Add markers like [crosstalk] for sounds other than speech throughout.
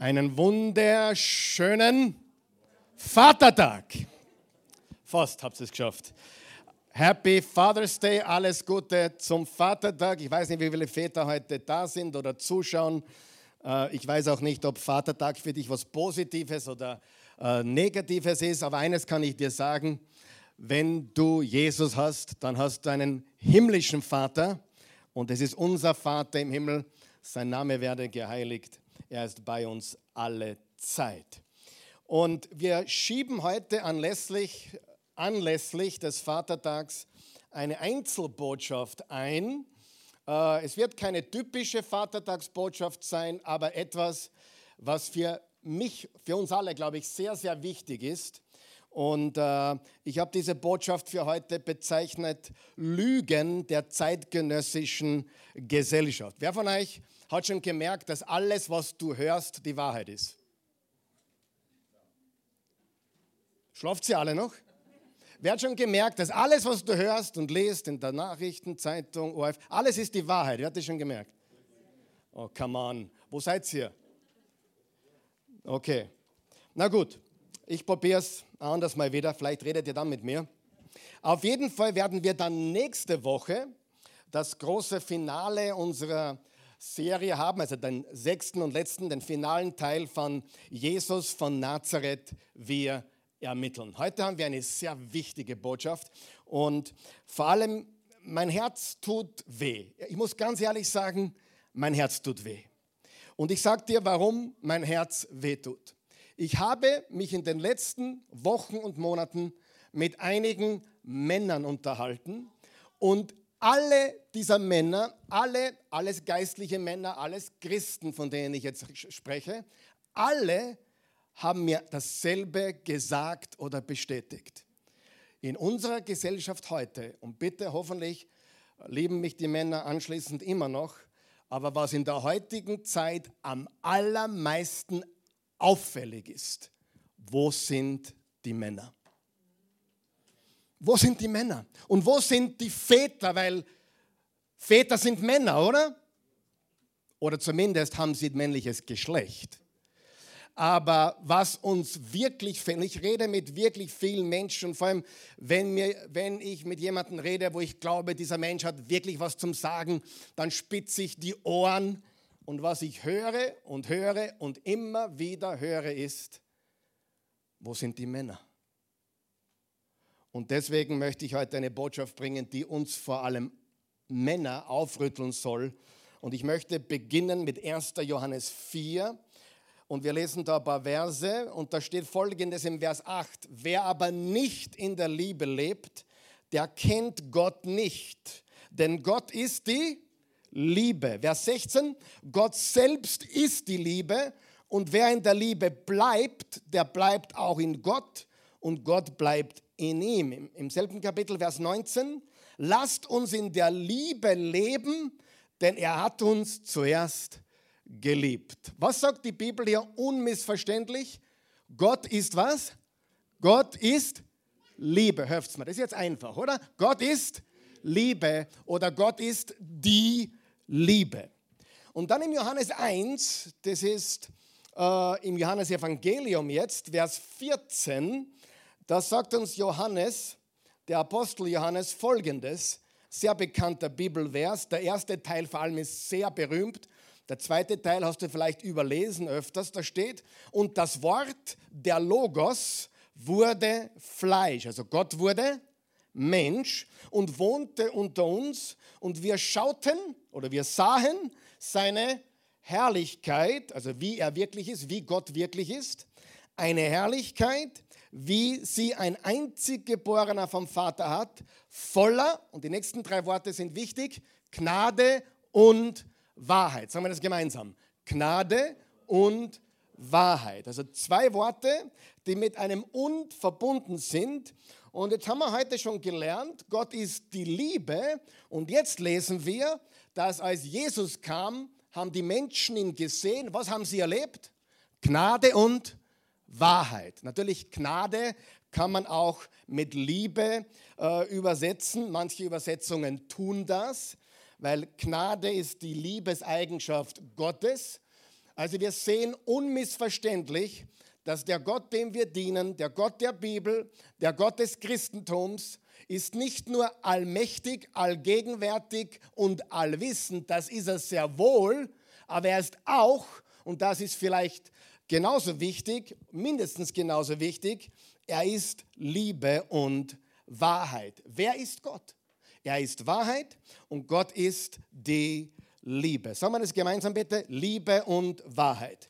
Einen wunderschönen Vatertag. Fast habt ihr es geschafft. Happy Father's Day, alles Gute zum Vatertag. Ich weiß nicht, wie viele Väter heute da sind oder zuschauen. Äh, ich weiß auch nicht, ob Vatertag für dich was Positives oder äh, Negatives ist, aber eines kann ich dir sagen, wenn du Jesus hast, dann hast du einen himmlischen Vater und es ist unser Vater im Himmel. Sein Name werde geheiligt er ist bei uns alle Zeit. Und wir schieben heute anlässlich, anlässlich des Vatertags eine Einzelbotschaft ein. Äh, es wird keine typische Vatertagsbotschaft sein, aber etwas, was für mich, für uns alle, glaube ich, sehr, sehr wichtig ist. Und äh, ich habe diese Botschaft für heute bezeichnet Lügen der zeitgenössischen Gesellschaft. Wer von euch hat schon gemerkt, dass alles, was du hörst, die Wahrheit ist. Schlaft sie alle noch? Wer hat schon gemerkt, dass alles, was du hörst und liest in der Nachrichtenzeitung, ORF, alles ist die Wahrheit? Wer hat das schon gemerkt? Oh, come on. Wo seid ihr? Okay. Na gut, ich probiere es anders mal wieder. Vielleicht redet ihr dann mit mir. Auf jeden Fall werden wir dann nächste Woche das große Finale unserer Serie haben, also den sechsten und letzten, den finalen Teil von Jesus von Nazareth, wir ermitteln. Heute haben wir eine sehr wichtige Botschaft und vor allem mein Herz tut weh. Ich muss ganz ehrlich sagen, mein Herz tut weh. Und ich sage dir, warum mein Herz weh tut. Ich habe mich in den letzten Wochen und Monaten mit einigen Männern unterhalten und alle dieser Männer, alle, alles geistliche Männer, alles Christen, von denen ich jetzt spreche, alle haben mir dasselbe gesagt oder bestätigt. In unserer Gesellschaft heute, und bitte hoffentlich lieben mich die Männer anschließend immer noch, aber was in der heutigen Zeit am allermeisten auffällig ist, wo sind die Männer? Wo sind die Männer? Und wo sind die Väter? Weil Väter sind Männer, oder? Oder zumindest haben sie männliches Geschlecht. Aber was uns wirklich fehlt, ich rede mit wirklich vielen Menschen, vor allem wenn, mir, wenn ich mit jemandem rede, wo ich glaube, dieser Mensch hat wirklich was zum Sagen, dann spitze ich die Ohren. Und was ich höre und höre und immer wieder höre ist, wo sind die Männer? Und deswegen möchte ich heute eine Botschaft bringen, die uns vor allem Männer aufrütteln soll. Und ich möchte beginnen mit 1. Johannes 4. Und wir lesen da ein paar Verse und da steht folgendes im Vers 8. Wer aber nicht in der Liebe lebt, der kennt Gott nicht. Denn Gott ist die Liebe. Vers 16. Gott selbst ist die Liebe. Und wer in der Liebe bleibt, der bleibt auch in Gott und Gott bleibt in ihm. Im selben Kapitel, Vers 19, lasst uns in der Liebe leben, denn er hat uns zuerst geliebt. Was sagt die Bibel hier unmissverständlich? Gott ist was? Gott ist Liebe. Hört's mal, das ist jetzt einfach, oder? Gott ist Liebe oder Gott ist die Liebe. Und dann im Johannes 1, das ist äh, im Johannes Evangelium jetzt, Vers 14, da sagt uns Johannes, der Apostel Johannes, folgendes, sehr bekannter Bibelvers. Der erste Teil vor allem ist sehr berühmt. Der zweite Teil hast du vielleicht überlesen öfters. Da steht, und das Wort der Logos wurde Fleisch. Also Gott wurde Mensch und wohnte unter uns und wir schauten oder wir sahen seine Herrlichkeit, also wie er wirklich ist, wie Gott wirklich ist. Eine Herrlichkeit, wie sie ein einzig Geborener vom Vater hat, voller, und die nächsten drei Worte sind wichtig, Gnade und Wahrheit. Sagen wir das gemeinsam. Gnade und Wahrheit. Also zwei Worte, die mit einem und verbunden sind. Und jetzt haben wir heute schon gelernt, Gott ist die Liebe. Und jetzt lesen wir, dass als Jesus kam, haben die Menschen ihn gesehen. Was haben sie erlebt? Gnade und Wahrheit. Natürlich Gnade kann man auch mit Liebe äh, übersetzen. Manche Übersetzungen tun das, weil Gnade ist die Liebeseigenschaft Gottes. Also wir sehen unmissverständlich, dass der Gott, dem wir dienen, der Gott der Bibel, der Gott des Christentums, ist nicht nur allmächtig, allgegenwärtig und allwissend, das ist er sehr wohl, aber er ist auch, und das ist vielleicht genauso wichtig, mindestens genauso wichtig, er ist Liebe und Wahrheit. Wer ist Gott? Er ist Wahrheit und Gott ist die Liebe. Sagen wir das gemeinsam bitte? Liebe und Wahrheit.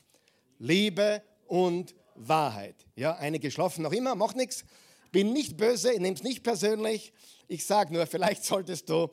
Liebe und Wahrheit. Ja, eine geschlafen noch immer, macht nichts. Bin nicht böse, nehme es nicht persönlich. Ich sage nur, [laughs] vielleicht solltest du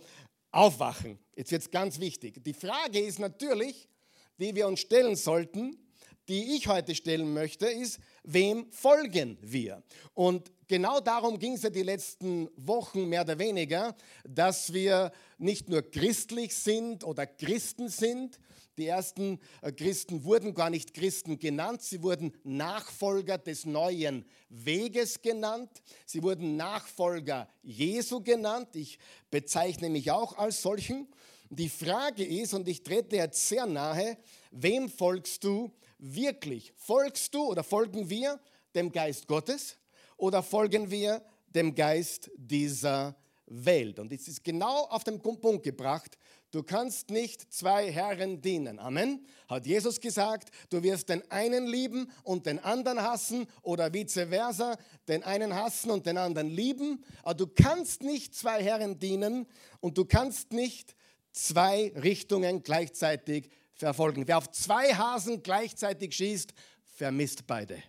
aufwachen. Jetzt wird es ganz wichtig. Die Frage ist natürlich, die wir uns stellen sollten, die ich heute stellen möchte, ist, wem folgen wir? Und genau darum ging es ja die letzten Wochen mehr oder weniger, dass wir nicht nur christlich sind oder Christen sind. Die ersten äh, Christen wurden gar nicht Christen genannt, sie wurden Nachfolger des neuen Weges genannt. Sie wurden Nachfolger Jesu genannt. Ich bezeichne mich auch als solchen. Die Frage ist, und ich trete jetzt sehr nahe, wem folgst du wirklich? Folgst du oder folgen wir dem Geist Gottes oder folgen wir dem Geist dieser Welt? Und es ist genau auf den Punkt gebracht, du kannst nicht zwei Herren dienen. Amen. Hat Jesus gesagt, du wirst den einen lieben und den anderen hassen oder vice versa, den einen hassen und den anderen lieben. Aber du kannst nicht zwei Herren dienen und du kannst nicht zwei Richtungen gleichzeitig verfolgen. Wer auf zwei Hasen gleichzeitig schießt, vermisst beide.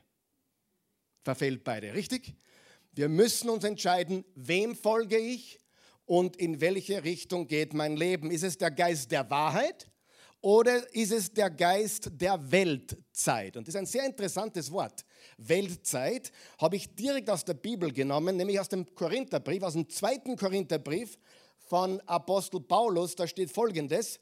Verfehlt beide, richtig? Wir müssen uns entscheiden, wem folge ich und in welche Richtung geht mein Leben. Ist es der Geist der Wahrheit oder ist es der Geist der Weltzeit? Und das ist ein sehr interessantes Wort. Weltzeit habe ich direkt aus der Bibel genommen, nämlich aus dem Korintherbrief, aus dem zweiten Korintherbrief von Apostel Paulus. Da steht folgendes.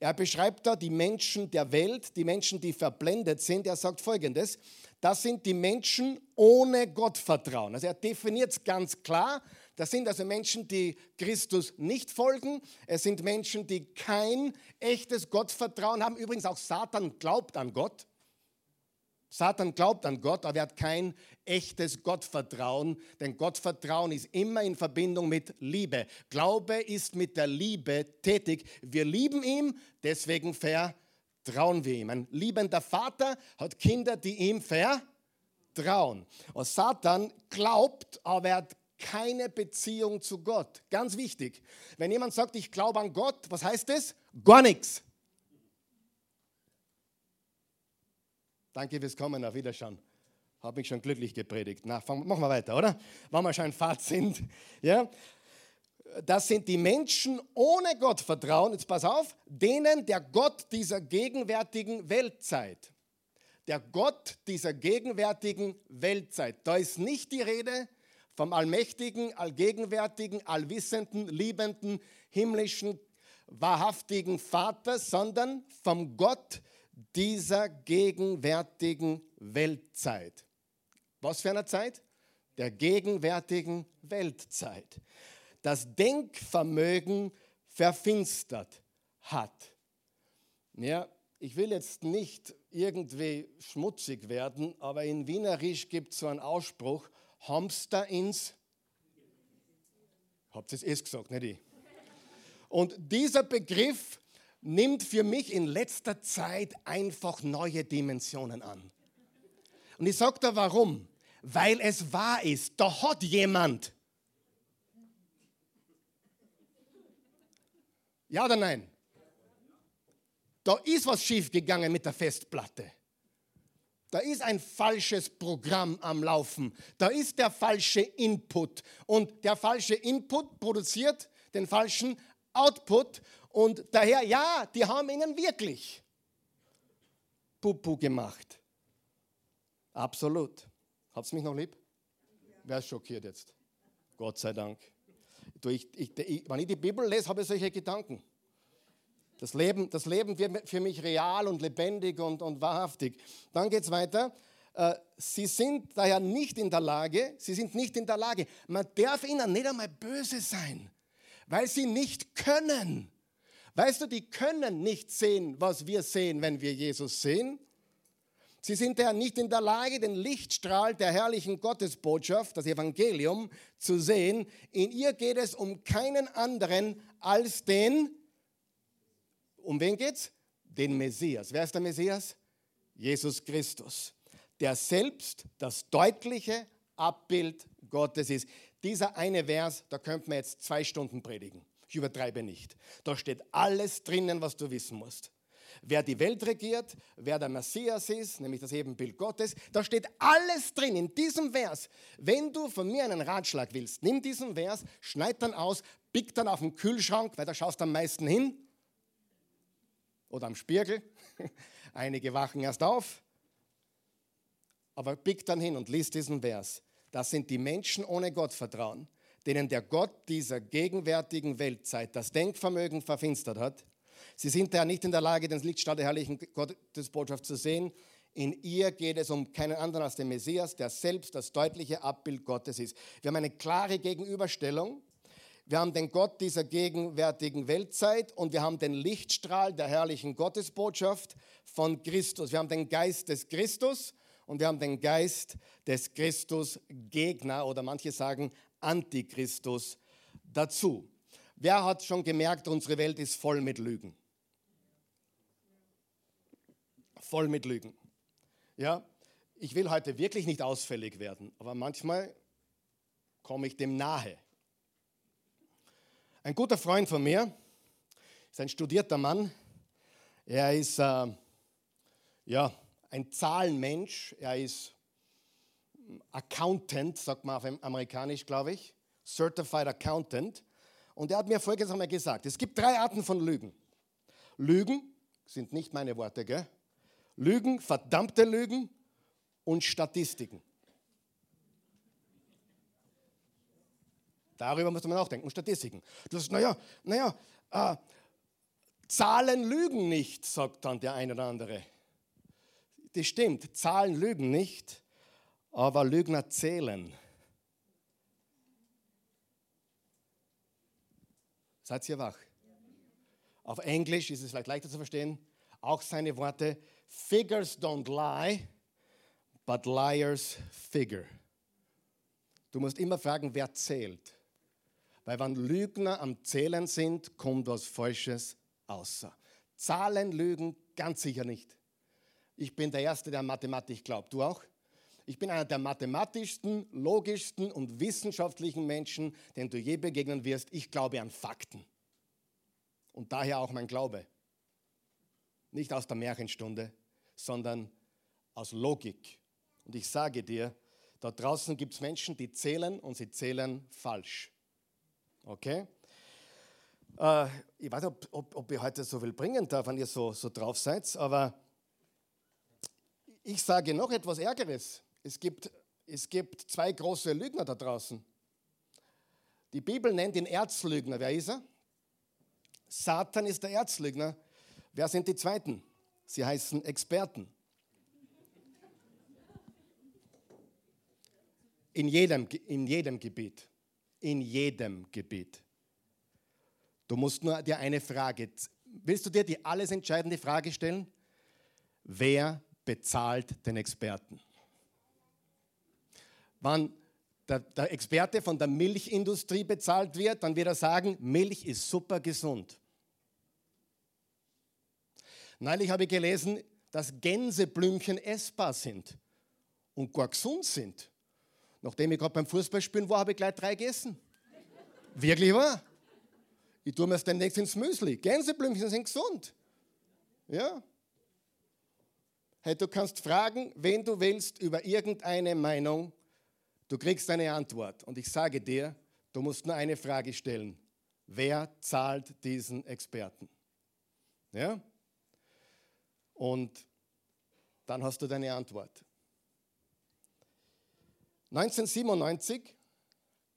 Er beschreibt da die Menschen der Welt, die Menschen, die verblendet sind. Er sagt folgendes, das sind die Menschen ohne Gottvertrauen. Also er definiert es ganz klar. Das sind also Menschen, die Christus nicht folgen. Es sind Menschen, die kein echtes Gottvertrauen haben. Übrigens auch Satan glaubt an Gott. Satan glaubt an Gott, aber er hat kein echtes Gottvertrauen, denn Gottvertrauen ist immer in Verbindung mit Liebe. Glaube ist mit der Liebe tätig. Wir lieben ihn, deswegen vertrauen wir ihm. Ein liebender Vater hat Kinder, die ihm vertrauen. Und Satan glaubt, aber er hat keine Beziehung zu Gott. Ganz wichtig. Wenn jemand sagt, ich glaube an Gott, was heißt das? Gar nichts. Danke fürs Kommen, auf Wiederschauen. Habe mich schon glücklich gepredigt. Na, machen wir weiter, oder? Wenn wir schon Fahrt sind. [laughs] Ja? Das sind die Menschen ohne Gottvertrauen, jetzt pass auf, denen der Gott dieser gegenwärtigen Weltzeit, der Gott dieser gegenwärtigen Weltzeit, da ist nicht die Rede vom allmächtigen, allgegenwärtigen, allwissenden, liebenden, himmlischen, wahrhaftigen Vater, sondern vom Gott, dieser gegenwärtigen Weltzeit. Was für eine Zeit? Der gegenwärtigen Weltzeit. Das Denkvermögen verfinstert hat. Ja, ich will jetzt nicht irgendwie schmutzig werden, aber in Wienerisch gibt es so einen Ausspruch, Hamster ins... Habt ihr es gesagt, nicht ich? Und dieser Begriff nimmt für mich in letzter Zeit einfach neue Dimensionen an. Und ich sage da warum. Weil es wahr ist. Da hat jemand. Ja oder nein? Da ist was schiefgegangen mit der Festplatte. Da ist ein falsches Programm am Laufen. Da ist der falsche Input. Und der falsche Input produziert den falschen Output. Und daher, ja, die haben ihnen wirklich Pupu gemacht. Absolut. Habt ihr mich noch lieb? Wer ist schockiert jetzt? Gott sei Dank. Du, ich, ich, ich, wenn ich die Bibel lese, habe ich solche Gedanken. Das Leben, das Leben wird für mich real und lebendig und, und wahrhaftig. Dann geht es weiter. Äh, sie sind daher nicht in der Lage, sie sind nicht in der Lage. Man darf ihnen nicht einmal böse sein, weil sie nicht können Weißt du, die können nicht sehen, was wir sehen, wenn wir Jesus sehen. Sie sind ja nicht in der Lage, den Lichtstrahl der herrlichen Gottesbotschaft, das Evangelium, zu sehen. In ihr geht es um keinen anderen als den, um wen geht's? Den Messias. Wer ist der Messias? Jesus Christus, der selbst das deutliche Abbild Gottes ist. Dieser eine Vers, da könnte man jetzt zwei Stunden predigen. Ich übertreibe nicht. Da steht alles drinnen, was du wissen musst. Wer die Welt regiert, wer der Messias ist, nämlich das Ebenbild Gottes, da steht alles drin in diesem Vers. Wenn du von mir einen Ratschlag willst, nimm diesen Vers, schneid dann aus, pick dann auf den Kühlschrank, weil da schaust du am meisten hin. Oder am Spiegel. [laughs] Einige wachen erst auf. Aber pick dann hin und liest diesen Vers. Das sind die Menschen ohne Gottvertrauen denen der Gott dieser gegenwärtigen Weltzeit das Denkvermögen verfinstert hat. Sie sind daher nicht in der Lage, den Lichtstrahl der herrlichen Gottesbotschaft zu sehen. In ihr geht es um keinen anderen als den Messias, der selbst das deutliche Abbild Gottes ist. Wir haben eine klare Gegenüberstellung. Wir haben den Gott dieser gegenwärtigen Weltzeit und wir haben den Lichtstrahl der herrlichen Gottesbotschaft von Christus. Wir haben den Geist des Christus und wir haben den Geist des Christus Gegner oder manche sagen Antichristus dazu. Wer hat schon gemerkt, unsere Welt ist voll mit Lügen? Voll mit Lügen. Ja, ich will heute wirklich nicht ausfällig werden, aber manchmal komme ich dem nahe. Ein guter Freund von mir ist ein studierter Mann. Er ist äh, ja, ein Zahlenmensch. Er ist Accountant, sagt man auf amerikanisch, glaube ich, Certified Accountant. Und er hat mir folgendes einmal gesagt: Es gibt drei Arten von Lügen. Lügen sind nicht meine Worte, gell? Lügen, verdammte Lügen und Statistiken. Darüber muss man nachdenken. Und Statistiken. Du sagst, naja, naja, äh, Zahlen lügen nicht, sagt dann der eine oder andere. Das stimmt, Zahlen lügen nicht, aber Lügner zählen. Seid ihr wach? Auf Englisch ist es vielleicht leichter zu verstehen. Auch seine Worte: Figures don't lie, but liars figure. Du musst immer fragen, wer zählt. Weil wenn Lügner am Zählen sind, kommt was Falsches außer. Zahlen lügen ganz sicher nicht. Ich bin der Erste, der an Mathematik glaubt. Du auch? Ich bin einer der mathematischsten, logischsten und wissenschaftlichen Menschen, den du je begegnen wirst. Ich glaube an Fakten. Und daher auch mein Glaube. Nicht aus der Märchenstunde, sondern aus Logik. Und ich sage dir, da draußen gibt es Menschen, die zählen und sie zählen falsch. Okay? Äh, ich weiß nicht, ob, ob, ob ihr heute so viel bringen darf, wenn ihr so, so drauf seid, aber ich sage noch etwas Ärgeres. Es gibt, es gibt zwei große Lügner da draußen. Die Bibel nennt ihn Erzlügner. Wer ist er? Satan ist der Erzlügner. Wer sind die Zweiten? Sie heißen Experten. In jedem, in jedem Gebiet. In jedem Gebiet. Du musst nur dir eine Frage, willst du dir die alles entscheidende Frage stellen? Wer bezahlt den Experten? Wenn der, der Experte von der Milchindustrie bezahlt wird, dann wird er sagen, Milch ist super gesund. Neulich habe ich gelesen, dass Gänseblümchen essbar sind und gar gesund sind. Nachdem ich gerade beim Fußballspielen war, habe ich gleich drei gegessen. Wirklich wahr? Ich tue mir das demnächst ins Müsli. Gänseblümchen sind gesund. Ja. Hey, du kannst fragen, wen du willst über irgendeine Meinung. Du kriegst eine Antwort und ich sage dir, du musst nur eine Frage stellen. Wer zahlt diesen Experten? Ja? Und dann hast du deine Antwort. 1997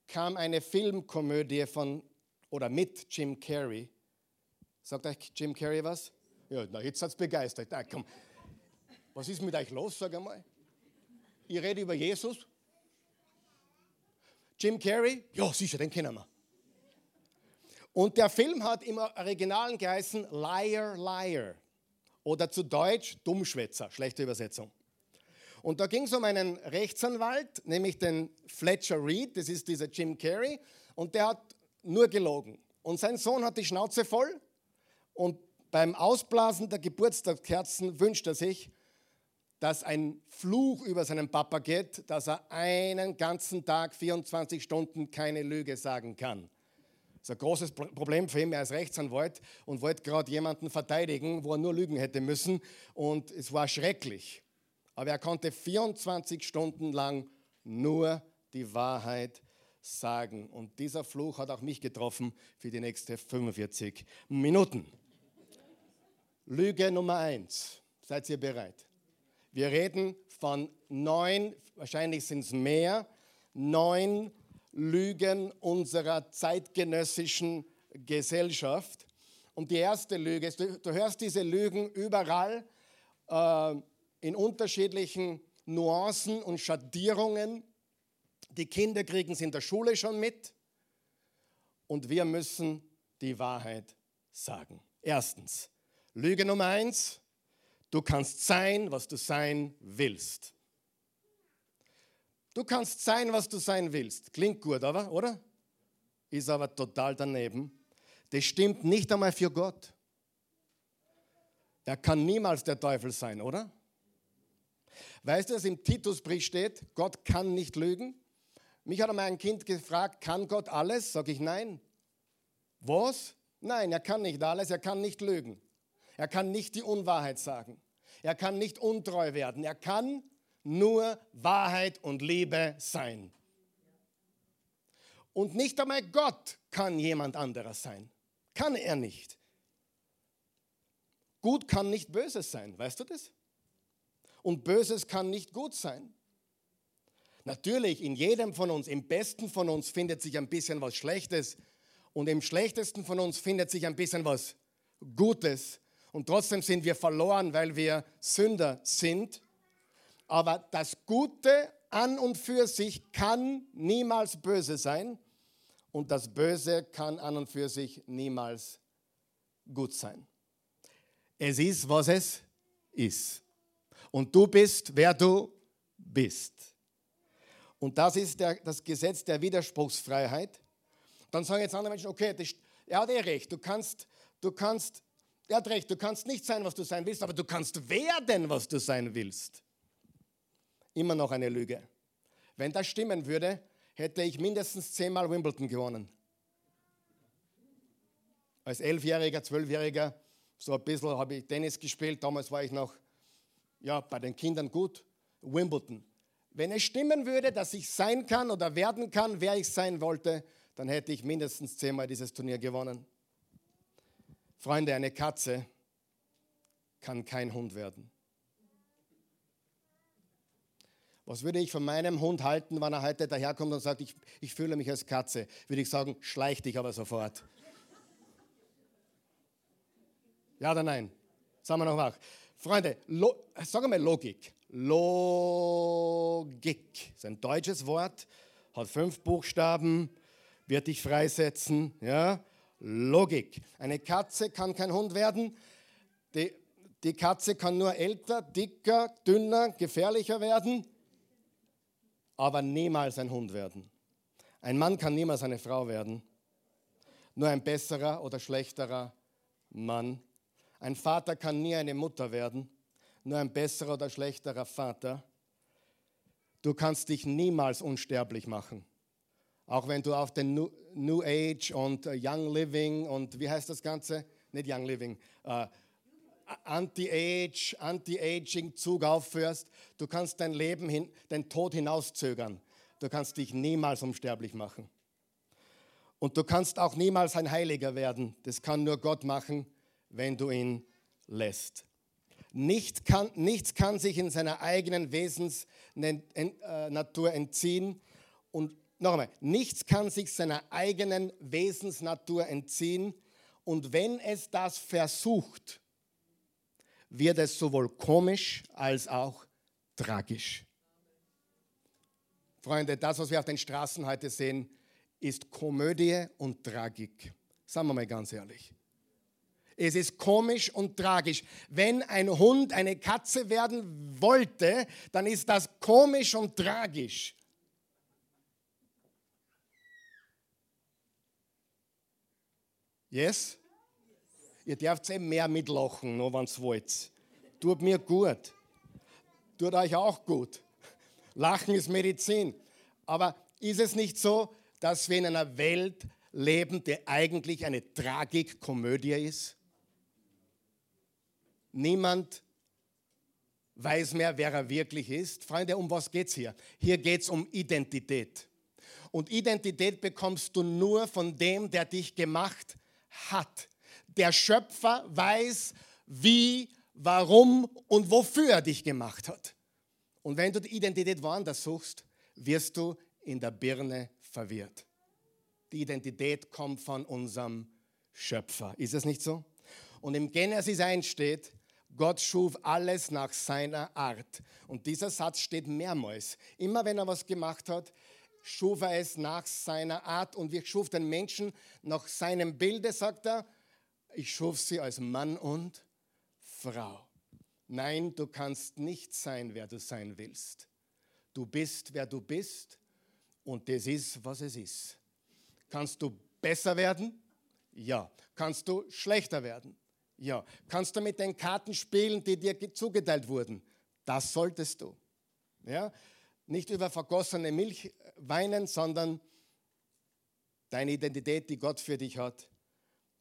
kam eine Filmkomödie von oder mit Jim Carrey. Sagt euch Jim Carrey was? Ja, na, jetzt hat es begeistert. Ah, komm. Was ist mit euch los, sag einmal? Ich rede über Jesus. Jim Carrey? Ja, sicher, den kennen wir. Und der Film hat im Originalen geheißen Liar, Liar. Oder zu Deutsch Dummschwätzer, schlechte Übersetzung. Und da ging es um einen Rechtsanwalt, nämlich den Fletcher Reed, das ist dieser Jim Carrey, und der hat nur gelogen. Und sein Sohn hat die Schnauze voll und beim Ausblasen der Geburtstagskerzen wünscht er sich, dass ein Fluch über seinen Papa geht, dass er einen ganzen Tag, 24 Stunden keine Lüge sagen kann. Das ist ein großes Problem für ihn. Er ist Rechtsanwalt und wollte gerade jemanden verteidigen, wo er nur lügen hätte müssen. Und es war schrecklich. Aber er konnte 24 Stunden lang nur die Wahrheit sagen. Und dieser Fluch hat auch mich getroffen für die nächsten 45 Minuten. Lüge Nummer eins. Seid ihr bereit? Wir reden von neun, wahrscheinlich sind es mehr, neun Lügen unserer zeitgenössischen Gesellschaft. Und die erste Lüge ist, du, du hörst diese Lügen überall äh, in unterschiedlichen Nuancen und Schattierungen. Die Kinder kriegen es in der Schule schon mit. Und wir müssen die Wahrheit sagen. Erstens, Lüge Nummer eins, du kannst sein, was du sein willst. Du kannst sein, was du sein willst. Klingt gut, aber, oder? Ist aber total daneben. Das stimmt nicht einmal für Gott. Er kann niemals der Teufel sein, oder? Weißt du, dass im Titusbrief steht, Gott kann nicht lügen? Mich hat einmal ein Kind gefragt, kann Gott alles? Sag ich nein. Was? Nein, er kann nicht alles, er kann nicht lügen. Er kann nicht die Unwahrheit sagen. Er kann nicht untreu werden. Er kann nur Wahrheit und Liebe sein. Und nicht einmal Gott kann jemand anderer sein. Kann er nicht. Gut kann nicht Böses sein, weißt du das? Und Böses kann nicht gut sein. Natürlich, in jedem von uns, im besten von uns findet sich ein bisschen was Schlechtes und im schlechtesten von uns findet sich ein bisschen was Gutes. Und trotzdem sind wir verloren, weil wir Sünder sind. Aber das Gute an und für sich kann niemals böse sein und das Böse kann an und für sich niemals gut sein. Es ist, was es ist. Und du bist, wer du bist. Und das ist der, das Gesetz der Widerspruchsfreiheit. Dann sagen jetzt andere Menschen, okay, das, er hat eh recht, du kannst, du kannst, er hat recht, du kannst nicht sein, was du sein willst, aber du kannst werden, was du sein willst immer noch eine Lüge. Wenn das stimmen würde, hätte ich mindestens zehnmal Wimbledon gewonnen. Als Elfjähriger, Zwölfjähriger, so ein bisschen habe ich Tennis gespielt. Damals war ich noch ja, bei den Kindern gut. Wimbledon. Wenn es stimmen würde, dass ich sein kann oder werden kann, wer ich sein wollte, dann hätte ich mindestens zehnmal dieses Turnier gewonnen. Freunde, eine Katze kann kein Hund werden. Was würde ich von meinem Hund halten, wenn er heute daherkommt und sagt, ich, ich fühle mich als Katze? Würde ich sagen, schleich dich aber sofort. Ja oder nein? Sagen wir noch wach. Freunde, lo, sag mal Logik. Logik ist ein deutsches Wort, hat fünf Buchstaben, wird dich freisetzen. Ja? Logik. Eine Katze kann kein Hund werden. Die, die Katze kann nur älter, dicker, dünner, gefährlicher werden aber niemals ein Hund werden. Ein Mann kann niemals eine Frau werden, nur ein besserer oder schlechterer Mann. Ein Vater kann nie eine Mutter werden, nur ein besserer oder schlechterer Vater. Du kannst dich niemals unsterblich machen. Auch wenn du auf den New, Age und äh, Young Living und wie heißt das Ganze? Nicht Young Living, uh, Anti-Age, Anti-Aging-Zug aufführst. Du kannst dein Leben, hin, dein Tod hinauszögern. Du kannst dich niemals unsterblich machen. Und du kannst auch niemals ein Heiliger werden. Das kann nur Gott machen, wenn du ihn lässt. Nichts kann, nichts kann sich in seiner eigenen Wesensnatur äh, entziehen. Und noch einmal, nichts kann sich seiner eigenen Wesensnatur entziehen. Und wenn es das versucht, wird es sowohl komisch als auch tragisch. Freunde, das, was wir auf den Straßen heute sehen, ist Komödie und Tragik. Sagen wir mal ganz ehrlich. Es ist komisch und tragisch. Wenn ein Hund eine Katze werden wollte, dann ist das komisch und tragisch. Yes? Ihr dürft eh mehr mitlachen, nur wenn ihr wollt. Tut mir gut. Tut euch auch gut. Lachen ist Medizin. Aber ist es nicht so, dass wir in einer Welt leben, die eigentlich eine Tragikkomödie ist? Niemand weiß mehr, wer er wirklich ist. Freunde, um was geht es hier? Hier geht es um Identität. Und Identität bekommst du nur von dem, der dich gemacht hat. Der Schöpfer weiß, wie, warum und wofür er dich gemacht hat. Und wenn du die Identität woanders suchst, wirst du in der Birne verwirrt. Die Identität kommt von unserem Schöpfer. Ist es nicht so? Und im Genesis 1 steht, Gott schuf alles nach seiner Art. Und dieser Satz steht mehrmals. Immer wenn er was gemacht hat, schuf er es nach seiner Art. Und wir schuf den Menschen nach seinem Bilde, sagt er. Ich schuf sie als Mann und Frau. Nein, du kannst nicht sein, wer du sein willst. Du bist, wer du bist. Und das ist, was es ist. Kannst du besser werden? Ja. Kannst du schlechter werden? Ja. Kannst du mit den Karten spielen, die dir zugeteilt wurden? Das solltest du. Ja. Nicht über vergossene Milch weinen, sondern deine Identität, die Gott für dich hat.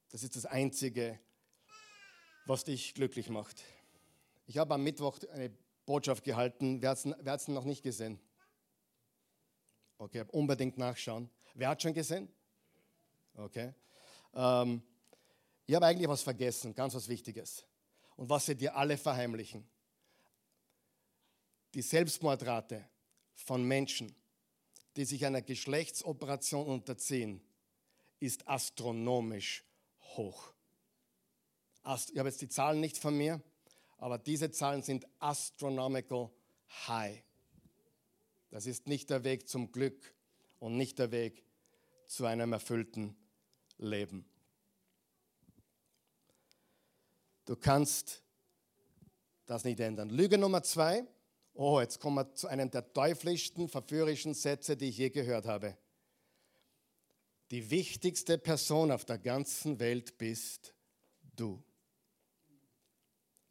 Das ist das Einzige, was dich glücklich macht. Ich habe am Mittwoch eine Botschaft gehalten. Wer hat es noch nicht gesehen? Okay, unbedingt nachschauen. Wer hat schon gesehen? Okay. Ähm, ich habe eigentlich was vergessen, ganz was Wichtiges. Und was sie dir alle verheimlichen. Die Selbstmordrate von Menschen, die sich einer Geschlechtsoperation unterziehen, ist astronomisch hoch. Ich habe jetzt die Zahlen nicht von mir, aber diese Zahlen sind astronomical high. Das ist nicht der Weg zum Glück und nicht der Weg zu einem erfüllten Leben. Du kannst das nicht ändern. Lüge Nummer zwei. Oh, jetzt kommen wir zu einem der teuflischsten, verführerischen Sätze, die ich je gehört habe. Die wichtigste Person auf der ganzen Welt bist du.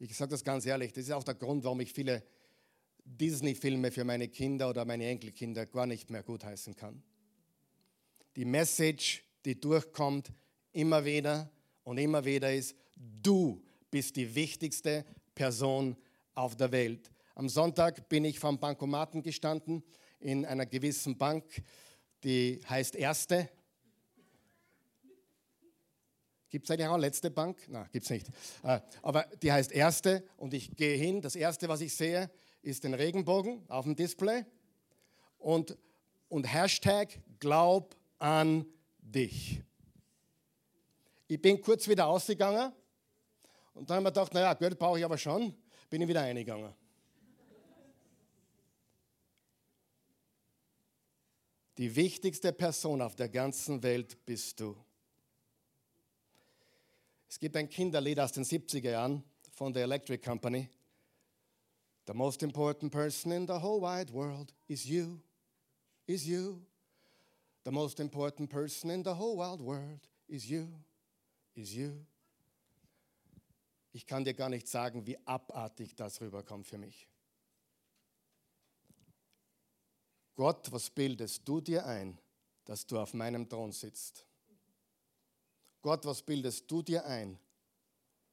Ich sage das ganz ehrlich, das ist auch der Grund, warum ich viele Disney-Filme für meine Kinder oder meine Enkelkinder gar nicht mehr gutheißen kann. Die Message, die durchkommt, immer wieder und immer wieder ist, du bist die wichtigste Person auf der Welt. Am Sonntag bin ich vom Bankomaten gestanden in einer gewissen Bank, die heißt Erste. Gibt es eigentlich auch letzte Bank? Nein, gibt es nicht. Äh, aber die heißt Erste und ich gehe hin. Das Erste, was ich sehe, ist den Regenbogen auf dem Display und, und Hashtag Glaub an dich. Ich bin kurz wieder ausgegangen und dann haben wir gedacht, naja, Geld brauche ich aber schon, bin ich wieder eingegangen. Die wichtigste Person auf der ganzen Welt bist du. Es gibt ein Kinderlied aus den 70er Jahren von der Electric Company. The most important person in the whole wide world is you, is you. The most important person in the whole wide world is you, is you. Ich kann dir gar nicht sagen, wie abartig das rüberkommt für mich. Gott, was bildest du dir ein, dass du auf meinem Thron sitzt? Gott, was bildest du dir ein,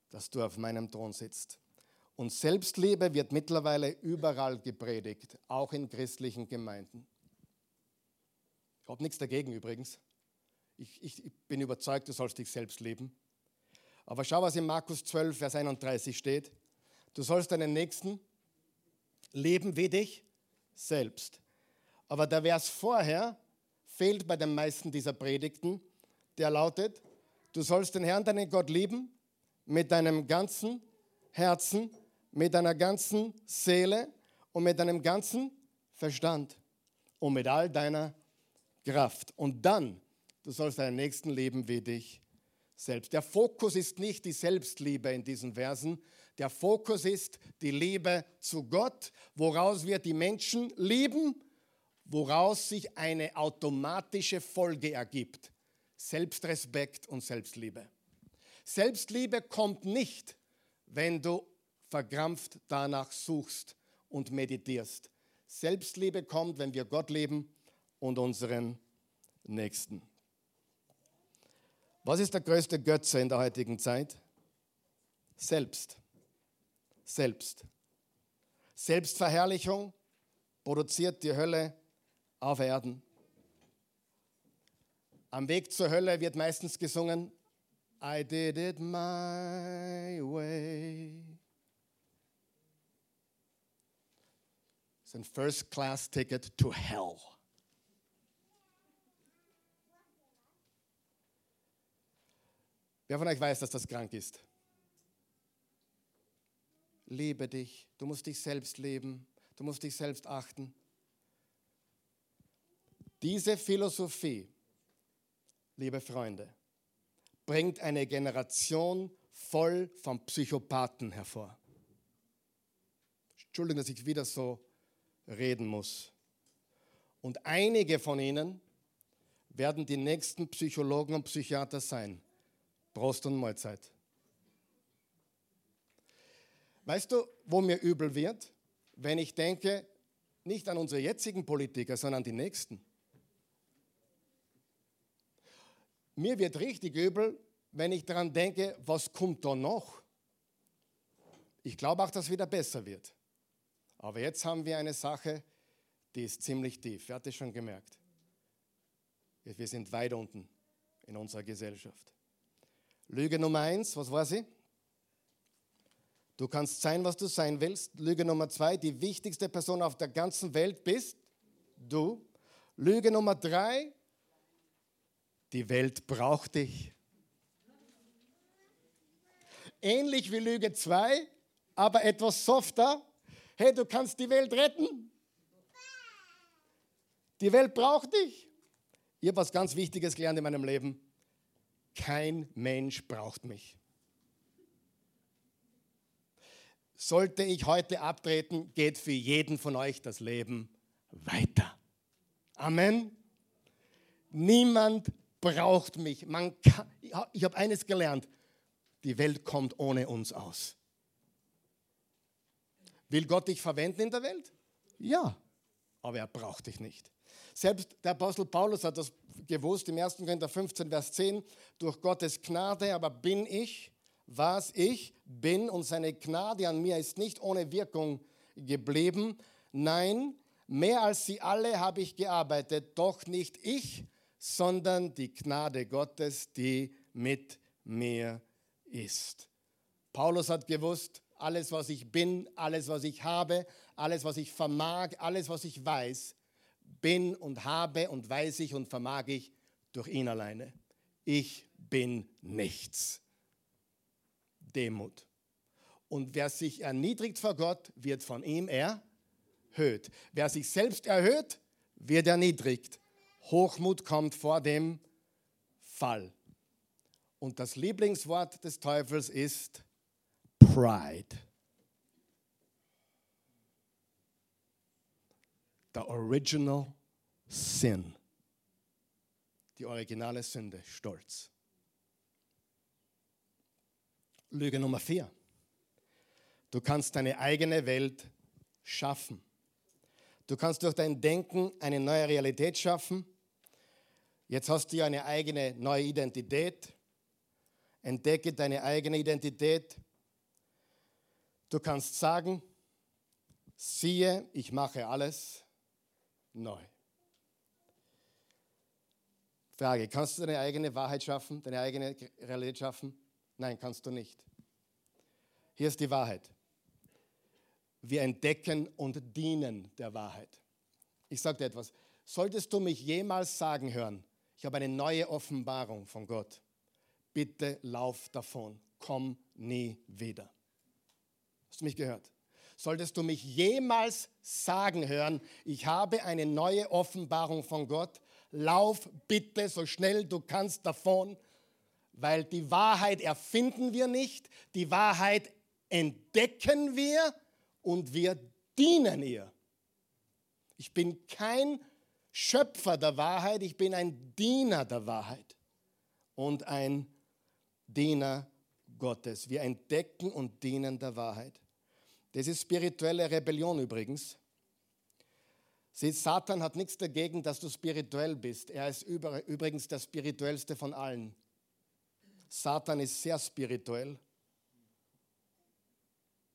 dass du auf meinem Thron sitzt? Und Selbstliebe wird mittlerweile überall gepredigt, auch in christlichen Gemeinden. Ich habe nichts dagegen übrigens. Ich, ich, bin überzeugt, du sollst dich selbst lieben. Aber schau, was in Markus 12, Vers 31 steht. Du sollst deinen Nächsten leben wie dich selbst. Aber der Vers vorher fehlt bei den meisten dieser Predigten, der lautet, du sollst den Herrn, deinen Gott lieben, mit deinem ganzen Herzen, mit deiner ganzen Seele und mit deinem ganzen Verstand und mit all deiner Kraft. Und dann, du sollst deinen Nächsten leben wie dich selbst. Der Fokus ist nicht die Selbstliebe in diesen Versen. Der Fokus ist die Liebe zu Gott, woraus wir die Menschen lieben, woraus sich eine automatische Folge ergibt. Selbstrespekt und Selbstliebe. Selbstliebe kommt nicht, wenn du verkrampft danach suchst und meditierst. Selbstliebe kommt, wenn wir Gott lieben und unseren Nächsten. Was ist der größte Götze in der heutigen Zeit? Selbst. Selbst. Selbstverherrlichung produziert die Hölle auf Erden. Am Weg zur Hölle wird meistens gesungen, I did it my way. It's ein First-Class-Ticket to Hell. Wer von euch weiß, dass das krank ist? Liebe dich, du musst dich selbst leben, du musst dich selbst achten. Diese Philosophie, liebe Freunde, bringt eine Generation voll von Psychopathen hervor. Entschuldigung, dass ich wieder so reden muss. Und einige von ihnen werden die nächsten Psychologen und Psychiater sein. Prost und Mahlzeit. Weißt du, wo mir übel wird? Wenn ich denke, nicht an unsere jetzigen Politiker, sondern an die nächsten. Mir wird richtig übel, wenn ich daran denke, was kommt da noch? Ich glaube auch, dass wieder besser wird. Aber jetzt haben wir eine Sache, die ist ziemlich tief. Wer hat das schon gemerkt? Wir sind weit unten in unserer Gesellschaft. Lüge Nummer eins, was war sie? Du kannst sein, was du sein willst. Lüge Nummer zwei, die wichtigste Person auf der ganzen Welt bist du. Lüge Nummer drei, die Welt braucht dich. Ähnlich wie Lüge zwei, aber etwas softer. Hey, du kannst die Welt retten. Die Welt braucht dich. Ich habe was ganz Wichtiges gelernt in meinem Leben. Kein Mensch braucht mich. Sollte ich heute abtreten, geht für jeden von euch das Leben weiter. Amen. Niemand braucht mich. Man kann, ich habe eines gelernt, die Welt kommt ohne uns aus. Will Gott dich verwenden in der Welt? Ja, aber er braucht dich nicht. Selbst der Apostel Paulus hat das gewusst im 1. Korinther 15, Vers 10. Durch Gottes Gnade aber bin ich, was ich bin, und seine Gnade an mir ist nicht ohne Wirkung geblieben. Nein, mehr als sie alle habe ich gearbeitet, doch nicht ich, sondern die Gnade Gottes, die mit mir ist. Paulus hat gewusst, alles, was ich bin, alles, was ich habe, alles, was ich vermag, alles, was ich weiß, bin und habe und weiß ich und vermag ich durch ihn alleine. Ich bin nichts. Demut. Und wer sich erniedrigt vor Gott, wird von ihm erhöht. Wer sich selbst erhöht, wird erniedrigt. Hochmut kommt vor dem Fall. Und das Lieblingswort des Teufels ist Pride. The original sin. Die originale Sünde, Stolz. Lüge Nummer vier. Du kannst deine eigene Welt schaffen. Du kannst durch dein Denken eine neue Realität schaffen. Jetzt hast du ja eine eigene neue Identität. Entdecke deine eigene Identität. Du kannst sagen, siehe, ich mache alles neu. Frage, kannst du deine eigene Wahrheit schaffen, deine eigene Realität schaffen? Nein, kannst du nicht. Hier ist die Wahrheit. Wir entdecken und dienen der Wahrheit. Ich sage dir etwas. Solltest du mich jemals sagen hören, ich habe eine neue Offenbarung von Gott, bitte lauf davon, komm nie wieder. Hast du mich gehört? Solltest du mich jemals sagen hören, ich habe eine neue Offenbarung von Gott, lauf bitte so schnell du kannst davon, weil die Wahrheit erfinden wir nicht, die Wahrheit entdecken wir und wir dienen ihr. Ich bin kein Schöpfer der Wahrheit, ich bin ein Diener der Wahrheit und ein Diener Gottes. Wir entdecken und dienen der Wahrheit. Das ist spirituelle Rebellion übrigens. Sieh, Satan hat nichts dagegen, dass du spirituell bist. Er ist übrigens der spirituellste von allen. Satan ist sehr spirituell.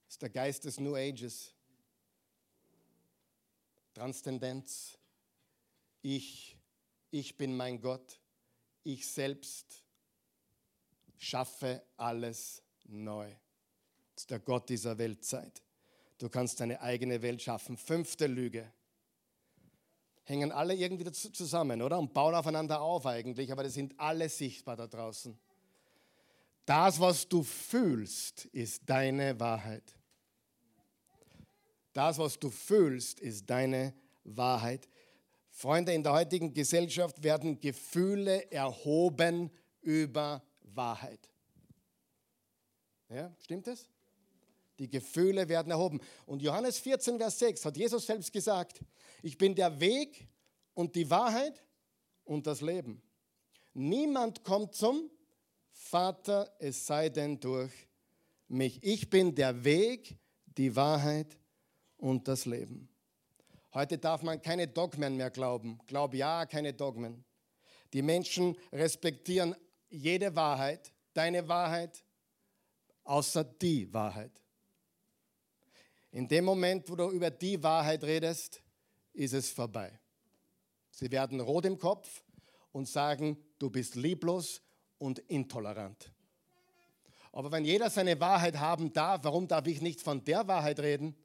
Ist der Geist des New Ages. Transzendenz. Ich, ich bin mein Gott. Ich selbst schaffe alles neu. Das ist der Gott dieser Weltzeit. Du kannst deine eigene Welt schaffen. Fünfte Lüge hängen alle irgendwie zusammen, oder? Und bauen aufeinander auf eigentlich, aber die sind alle sichtbar da draußen. Das, was du fühlst, ist deine Wahrheit. Das, was du fühlst, ist deine Wahrheit. Freunde, in der heutigen Gesellschaft werden Gefühle erhoben über Wahrheit. Ja, stimmt es? Die Gefühle werden erhoben. Und Johannes 14, Vers 6 hat Jesus selbst gesagt, ich bin der Weg und die Wahrheit und das Leben. Niemand kommt zum Vater, es sei denn durch mich. Ich bin der Weg, die Wahrheit und das Leben. Heute darf man keine Dogmen mehr glauben. Glaub ja, keine Dogmen. Die Menschen respektieren jede Wahrheit, deine Wahrheit, außer die Wahrheit. In dem Moment, wo du über die Wahrheit redest, ist es vorbei. Sie werden rot im Kopf und sagen, du bist lieblos und intolerant. Aber wenn jeder seine Wahrheit haben darf, warum darf ich nicht von der Wahrheit reden?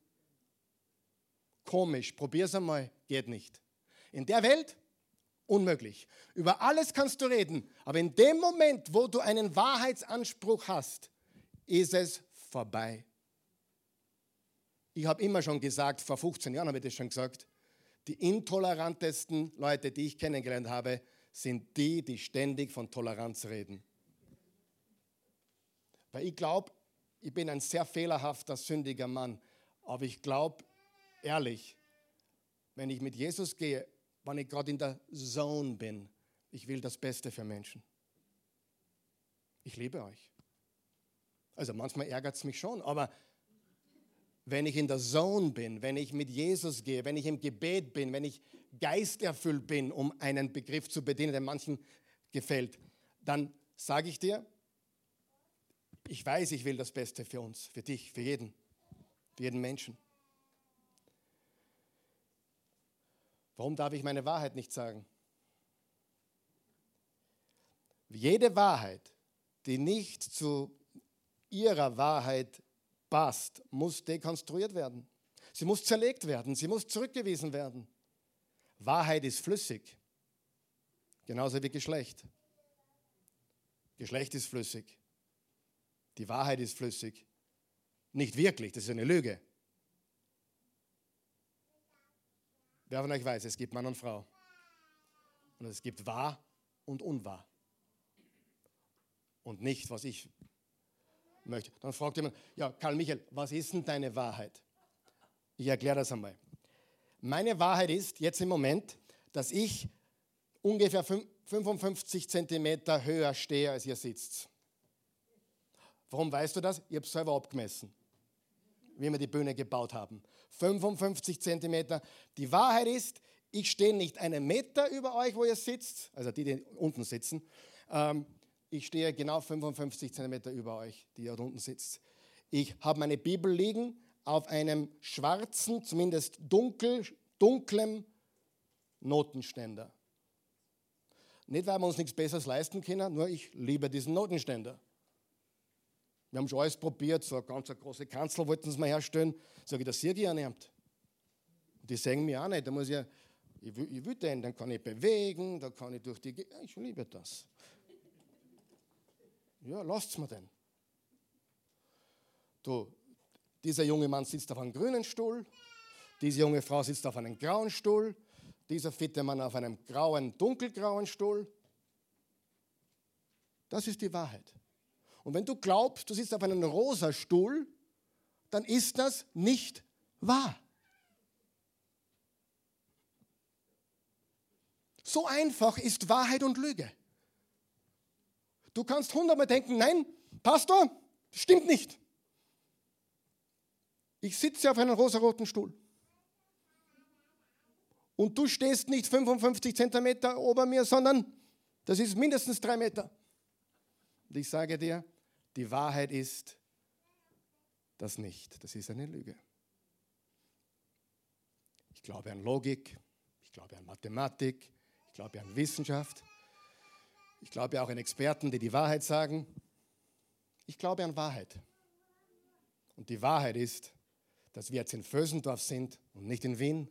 Komisch, probier's einmal, geht nicht. In der Welt unmöglich. Über alles kannst du reden, aber in dem Moment, wo du einen Wahrheitsanspruch hast, ist es vorbei. Ich habe immer schon gesagt, vor 15 Jahren habe ich das schon gesagt, die intolerantesten Leute, die ich kennengelernt habe, sind die, die ständig von Toleranz reden. Weil ich glaube, ich bin ein sehr fehlerhafter, sündiger Mann. Aber ich glaube, ehrlich, wenn ich mit Jesus gehe, wenn ich gerade in der Zone bin, ich will das Beste für Menschen. Ich liebe euch. Also manchmal ärgert es mich schon, aber wenn ich in der Zone bin, wenn ich mit Jesus gehe, wenn ich im Gebet bin, wenn ich geisterfüllt bin, um einen Begriff zu bedienen, der manchen gefällt, dann sage ich dir, ich weiß, ich will das Beste für uns, für dich, für jeden, für jeden Menschen. Warum darf ich meine Wahrheit nicht sagen? Jede Wahrheit, die nicht zu ihrer Wahrheit passt, muss dekonstruiert werden. Sie muss zerlegt werden, sie muss zurückgewiesen werden. Wahrheit ist flüssig, genauso wie Geschlecht. Geschlecht ist flüssig. Die Wahrheit ist flüssig. Nicht wirklich, das ist eine Lüge. Wer von euch weiß, es gibt Mann und Frau. Und es gibt wahr und unwahr. Und nicht, was ich möchte. Dann fragt jemand, ja, Karl Michael, was ist denn deine Wahrheit? Ich erkläre das einmal. Meine Wahrheit ist jetzt im Moment, dass ich ungefähr 55 Zentimeter höher stehe, als ihr sitzt. Warum weißt du das? Ich habe es selber abgemessen, wie wir die Bühne gebaut haben. 55 Zentimeter. Die Wahrheit ist, ich stehe nicht einen Meter über euch, wo ihr sitzt, also die, die unten sitzen, ähm, ich stehe genau 55 Zentimeter über euch, die hier unten sitzt. Ich habe meine Bibel liegen auf einem schwarzen, zumindest dunkel, dunklem Notenständer. Nicht, weil wir uns nichts Besseres leisten können, nur ich liebe diesen Notenständer. Wir haben schon alles probiert, so eine ganz große Kanzel wollten sie mal herstellen. Sage ich, das sehe ich ja nicht. Die sagen mir auch nicht, da muss ich, ich will, ich will den, dann kann ich bewegen, dann kann ich durch die, ich liebe das. Ja, lasst mir denn. Du, dieser junge Mann sitzt auf einem grünen Stuhl, diese junge Frau sitzt auf einem grauen Stuhl, dieser fitte Mann auf einem grauen, dunkelgrauen Stuhl. Das ist die Wahrheit. Und wenn du glaubst, du sitzt auf einem rosa Stuhl, dann ist das nicht wahr. So einfach ist Wahrheit und Lüge. Du kannst hundertmal denken, nein, Pastor, stimmt nicht. Ich sitze auf einem rosaroten Stuhl. Und du stehst nicht 55 Zentimeter ober mir, sondern das ist mindestens drei Meter. Und ich sage dir, die Wahrheit ist das nicht. Das ist eine Lüge. Ich glaube an Logik, ich glaube an Mathematik, ich glaube an Wissenschaft, ich glaube auch an Experten, die die Wahrheit sagen. Ich glaube an Wahrheit. Und die Wahrheit ist, dass wir jetzt in Vösendorf sind und nicht in Wien.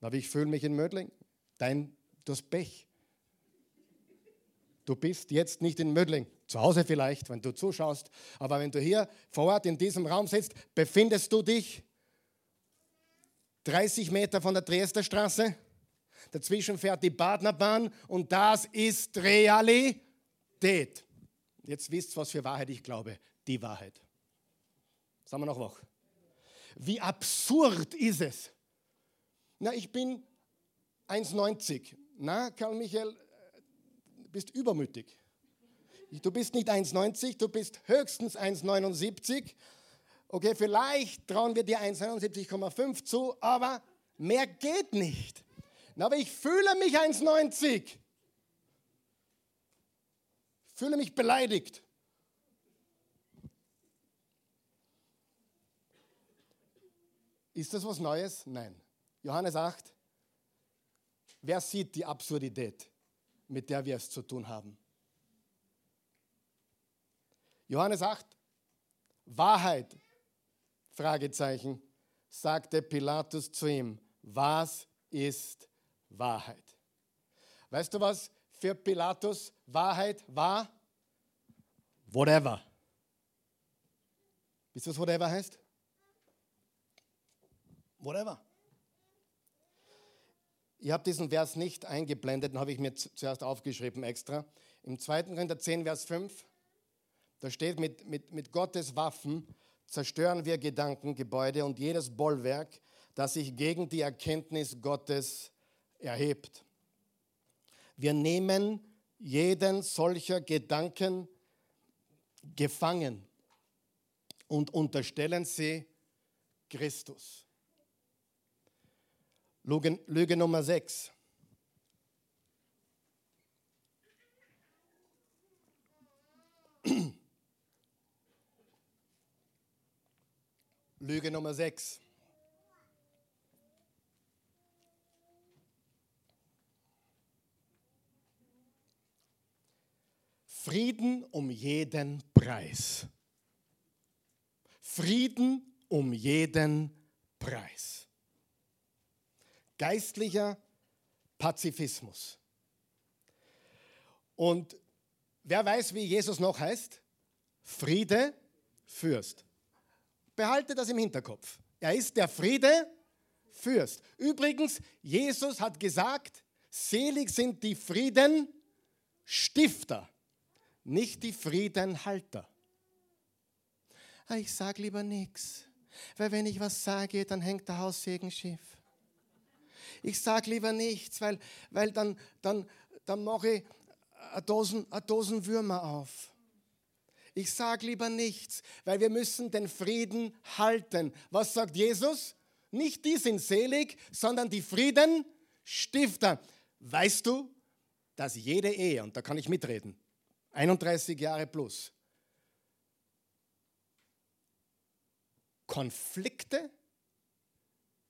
Aber ich fühle mich in Mödling. Dein, du hast Pech. Du bist jetzt nicht in Mödling. Zu Hause vielleicht, wenn du zuschaust. Aber wenn du hier vor Ort in diesem Raum sitzt, befindest du dich 30 Meter von der Dresdner Straße. Dazwischen fährt die Badnerbahn und das ist Realität. Jetzt wisst ihr, was für Wahrheit ich glaube. Die Wahrheit. Sagen wir noch wach. Wie absurd ist es? Na, ich bin 1,90. Na, Karl Michael, äh, bist übermütig. Du bist nicht 1,90, du bist höchstens 1,79. Okay, vielleicht trauen wir dir 1,79,5 zu, aber mehr geht nicht. Aber ich fühle mich 1,90. Fühle mich beleidigt. Ist das was Neues? Nein. Johannes 8. Wer sieht die Absurdität, mit der wir es zu tun haben? Johannes 8. Wahrheit, Fragezeichen, sagte Pilatus zu ihm. Was ist Wahrheit? Weißt du, was für Pilatus Wahrheit war? Whatever. Wisst ihr, was whatever heißt? Whatever. Ich habe diesen Vers nicht eingeblendet, den habe ich mir zuerst aufgeschrieben extra. Im 2. Korinther 10, Vers 5, da steht, mit, mit, mit Gottes Waffen zerstören wir Gedankengebäude und jedes Bollwerk, das sich gegen die Erkenntnis Gottes erhebt. Wir nehmen jeden solcher Gedanken gefangen und unterstellen sie Christus. Lüge, Lüge Nummer 6. Lüge Nummer 6. Frieden um jeden Preis. Frieden um jeden Preis. Geistlicher Pazifismus. Und wer weiß, wie Jesus noch heißt? Friede, Fürst. Behalte das im Hinterkopf. Er ist der Friede, Fürst. Übrigens, Jesus hat gesagt, selig sind die Friedenstifter nicht die Friedenhalter. Ah, ich sage lieber nichts, weil wenn ich was sage, dann hängt der Haussegen schief. Ich sage lieber nichts, weil, weil dann, dann, dann mache ich eine Dosen, eine Dosen Würmer auf. Ich sage lieber nichts, weil wir müssen den Frieden halten. Was sagt Jesus? Nicht die sind selig, sondern die Friedenstifter. Weißt du, dass jede Ehe, und da kann ich mitreden, 31 Jahre plus. Konflikte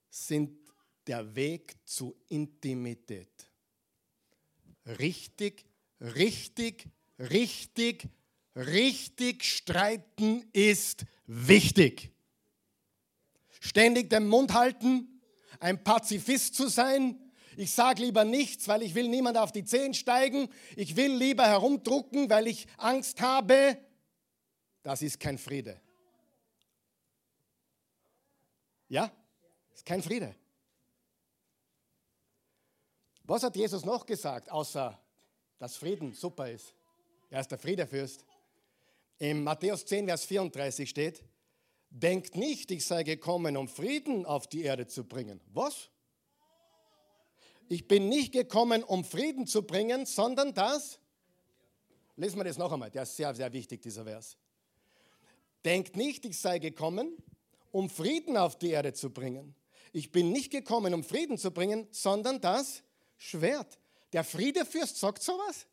sind der Weg zu Intimität. Richtig, richtig, richtig, richtig streiten ist wichtig. Ständig den Mund halten, ein Pazifist zu sein, ich sage lieber nichts, weil ich will niemand auf die Zehen steigen. Ich will lieber herumdrucken, weil ich Angst habe. Das ist kein Friede. Ja, ist kein Friede. Was hat Jesus noch gesagt, außer dass Frieden super ist? Er ist der Friedefürst. Im Matthäus 10, Vers 34 steht, denkt nicht, ich sei gekommen, um Frieden auf die Erde zu bringen. Was? Ich bin nicht gekommen, um Frieden zu bringen, sondern das. Lesen wir das noch einmal, der ist sehr, sehr wichtig, dieser Vers. Denkt nicht, ich sei gekommen, um Frieden auf die Erde zu bringen. Ich bin nicht gekommen, um Frieden zu bringen, sondern das Schwert. Der Friedefürst sagt sowas?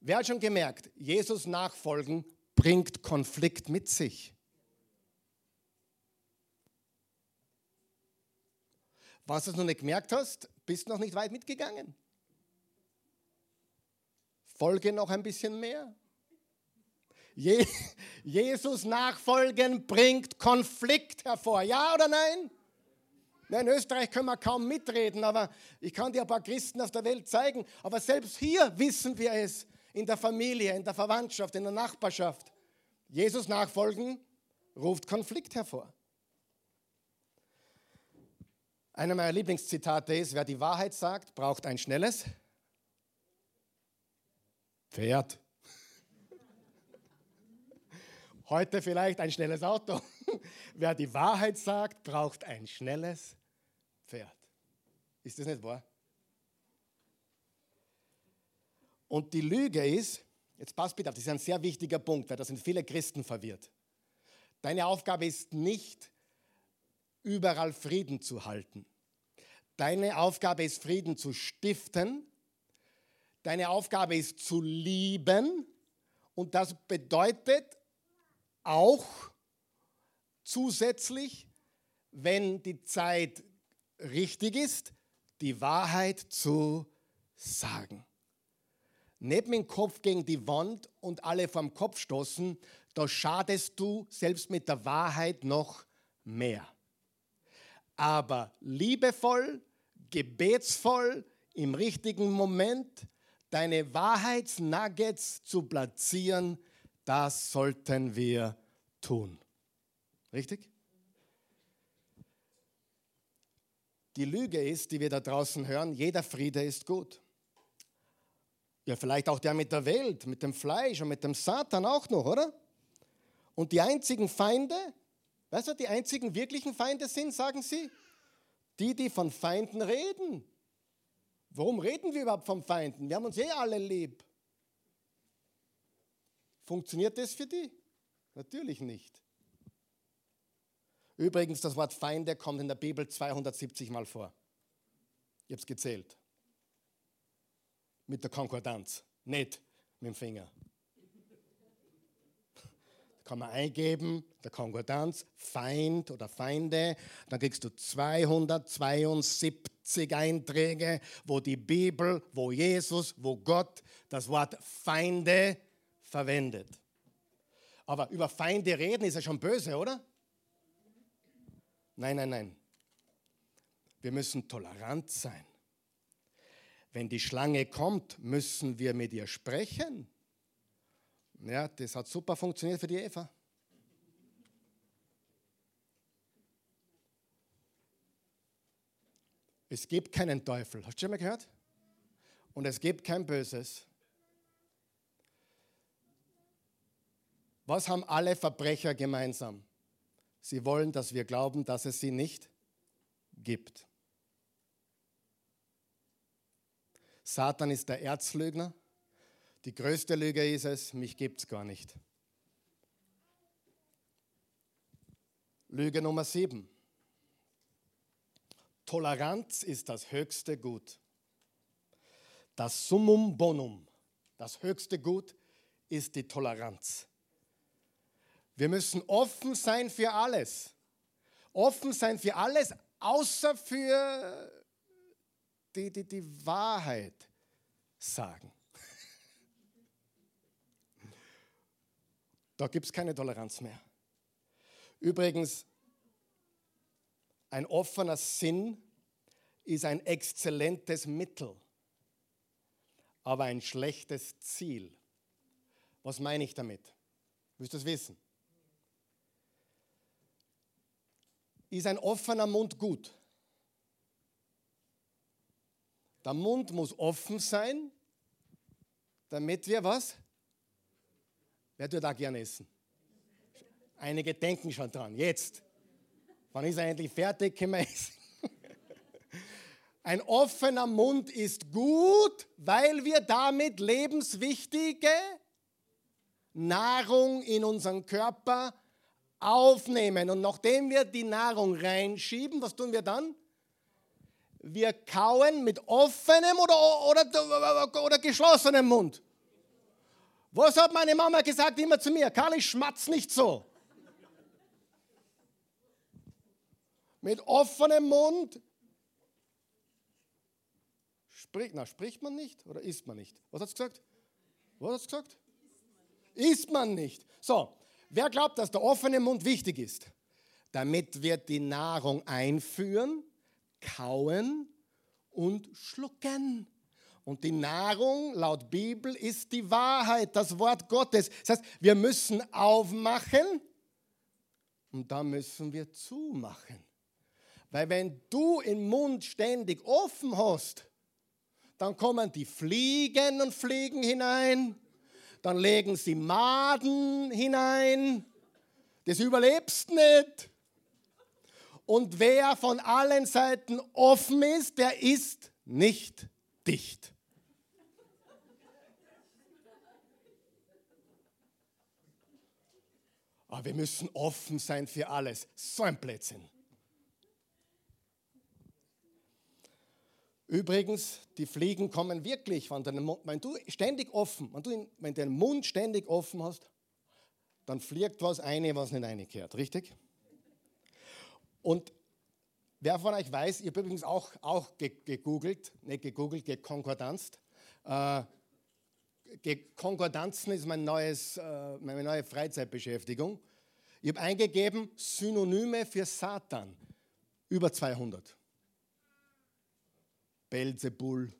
Wer hat schon gemerkt, Jesus nachfolgen bringt Konflikt mit sich. Was du noch nicht gemerkt hast, bist noch nicht weit mitgegangen. Folge noch ein bisschen mehr. Je [laughs] Jesus nachfolgen bringt Konflikt hervor. Ja oder nein? In Österreich können wir kaum mitreden, aber ich kann dir ein paar Christen auf der Welt zeigen. Aber selbst hier wissen wir es, in der Familie, in der Verwandtschaft, in der Nachbarschaft. Jesus nachfolgen ruft Konflikt hervor. Einer meiner Lieblingszitate ist, wer die Wahrheit sagt, braucht ein schnelles Pferd. [laughs] Heute vielleicht ein schnelles Auto. [laughs] Wer die Wahrheit sagt, braucht ein schnelles Pferd. Ist das nicht wahr? Und die Lüge ist, jetzt passt bitte auf, das ist ein sehr wichtiger Punkt, weil da sind viele Christen verwirrt. Deine Aufgabe ist nicht, überall Frieden zu halten. Deine Aufgabe ist, Frieden zu stiften. Deine Aufgabe ist, zu lieben. Und das bedeutet auch zusätzlich, wenn die Zeit richtig ist, die Wahrheit zu sagen neben den Kopf gegen die Wand und alle vom Kopf stoßen, da schadest du selbst mit der Wahrheit noch mehr. Aber liebevoll, gebetsvoll, im richtigen Moment deine Wahrheitsnuggets zu platzieren, das sollten wir tun. Richtig? Die Lüge ist, die wir da draußen hören, jeder Friede ist gut. Ja, vielleicht auch der mit der Welt, mit dem Fleisch und mit dem Satan auch noch, oder? Und die einzigen Feinde, weißt du, die einzigen wirklichen Feinde sind, sagen sie? Die, die von Feinden reden. Warum reden wir überhaupt von Feinden? Wir haben uns eh alle lieb. Funktioniert das für die? Natürlich nicht. Übrigens, das Wort Feinde kommt in der Bibel 270 Mal vor. Ich habe es gezählt mit der Konkordanz, nicht mit dem Finger. Da kann man eingeben, der Konkordanz, Feind oder Feinde, dann kriegst du 272 Einträge, wo die Bibel, wo Jesus, wo Gott das Wort Feinde verwendet. Aber über Feinde reden ist ja schon böse, oder? Nein, nein, nein. Wir müssen tolerant sein. Wenn die Schlange kommt, müssen wir mit ihr sprechen. Ja, das hat super funktioniert für die Eva. Es gibt keinen Teufel. Hast du schon mal gehört? Und es gibt kein Böses. Was haben alle Verbrecher gemeinsam? Sie wollen, dass wir glauben, dass es sie nicht gibt. Satan ist der Erzlügner. Die größte Lüge ist es, mich gibt es gar nicht. Lüge Nummer sieben. Toleranz ist das höchste Gut. Das Summum bonum, das höchste Gut ist die Toleranz. Wir müssen offen sein für alles. Offen sein für alles, außer für die, die die Wahrheit sagen. Da gibt es keine Toleranz mehr. Übrigens, ein offener Sinn ist ein exzellentes Mittel, aber ein schlechtes Ziel. Was meine ich damit? Willst du es wissen? Ist ein offener Mund gut? Der Mund muss offen sein, Damit wir was? Wer tut da gerne essen? Einige denken schon dran. Jetzt. Wann ist er endlich fertig? Können wir essen? [laughs] Ein offener Mund ist gut, weil wir damit lebenswichtige Nahrung in unseren Körper aufnehmen. Und nachdem wir die Nahrung reinschieben, was tun wir dann? Wir kauen mit offenem oder, oder, oder geschlossenem Mund. Was hat meine Mama gesagt immer zu mir? Karl, ich schmatz nicht so. Mit offenem Mund. Sprich, na, spricht man nicht oder isst man nicht? Was hat es gesagt? Was hat es gesagt? Isst man nicht. So, wer glaubt, dass der offene Mund wichtig ist? Damit wir die Nahrung einführen, kauen und schlucken. Und die Nahrung laut Bibel ist die Wahrheit, das Wort Gottes. Das heißt, wir müssen aufmachen und dann müssen wir zumachen. Weil wenn du den Mund ständig offen hast, dann kommen die Fliegen und Fliegen hinein, dann legen sie Maden hinein, das überlebst nicht. Und wer von allen Seiten offen ist, der ist nicht dicht. Aber wir müssen offen sein für alles. So ein Blödsinn. Übrigens, die Fliegen kommen wirklich, wenn, dein Mund, wenn du ständig offen, wenn du, wenn den Mund ständig offen hast, dann fliegt was eine, was nicht einkehrt, richtig? Und wer von euch weiß, ich habe übrigens auch, auch gegoogelt, nicht gegoogelt, gekonkordanzt. Äh, Konkordanzen ist mein neues, äh, meine neue Freizeitbeschäftigung. Ich habe eingegeben Synonyme für Satan, über 200. Belzebul,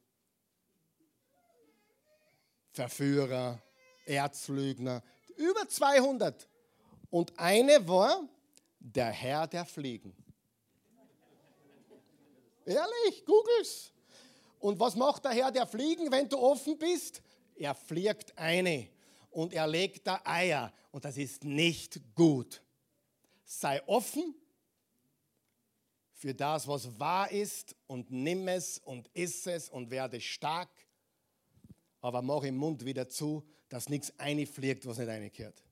Verführer, Erzlügner, über 200. Und eine war der Herr der Fliegen. Ehrlich, googles. Und was macht der Herr der Fliegen, wenn du offen bist? Er fliegt eine und er legt da Eier und das ist nicht gut. Sei offen für das, was wahr ist und nimm es und iss es und werde stark, aber mach im Mund wieder zu, dass nichts einfliegt, was nicht einkehrt.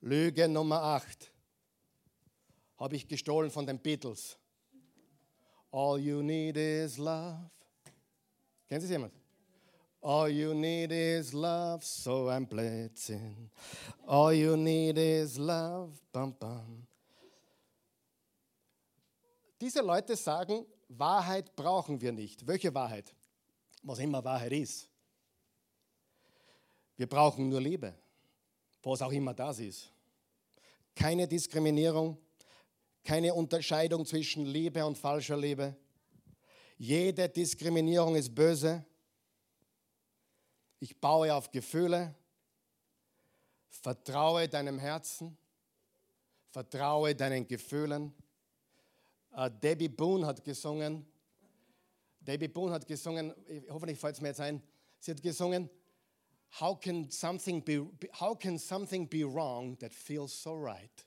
Lüge Nummer 8 habe ich gestohlen von den Beatles. All you need is love. Kennen Sie jemand? All you need is love, so ein Blödsinn. All you need is love, bam, bam. Diese Leute sagen, Wahrheit brauchen wir nicht. Welche Wahrheit? Was immer Wahrheit ist. Wir brauchen nur Liebe, was auch immer das ist. Keine Diskriminierung, keine Unterscheidung zwischen Liebe und falscher Liebe. Jede Diskriminierung ist böse. Ich baue auf Gefühle. Vertraue deinem Herzen. Vertraue deinen Gefühlen. Uh, Debbie Boone hat gesungen. Debbie Boone hat gesungen, hoffentlich fällt es mir jetzt ein. Sie hat gesungen, how can, something be, how can something be wrong that feels so right?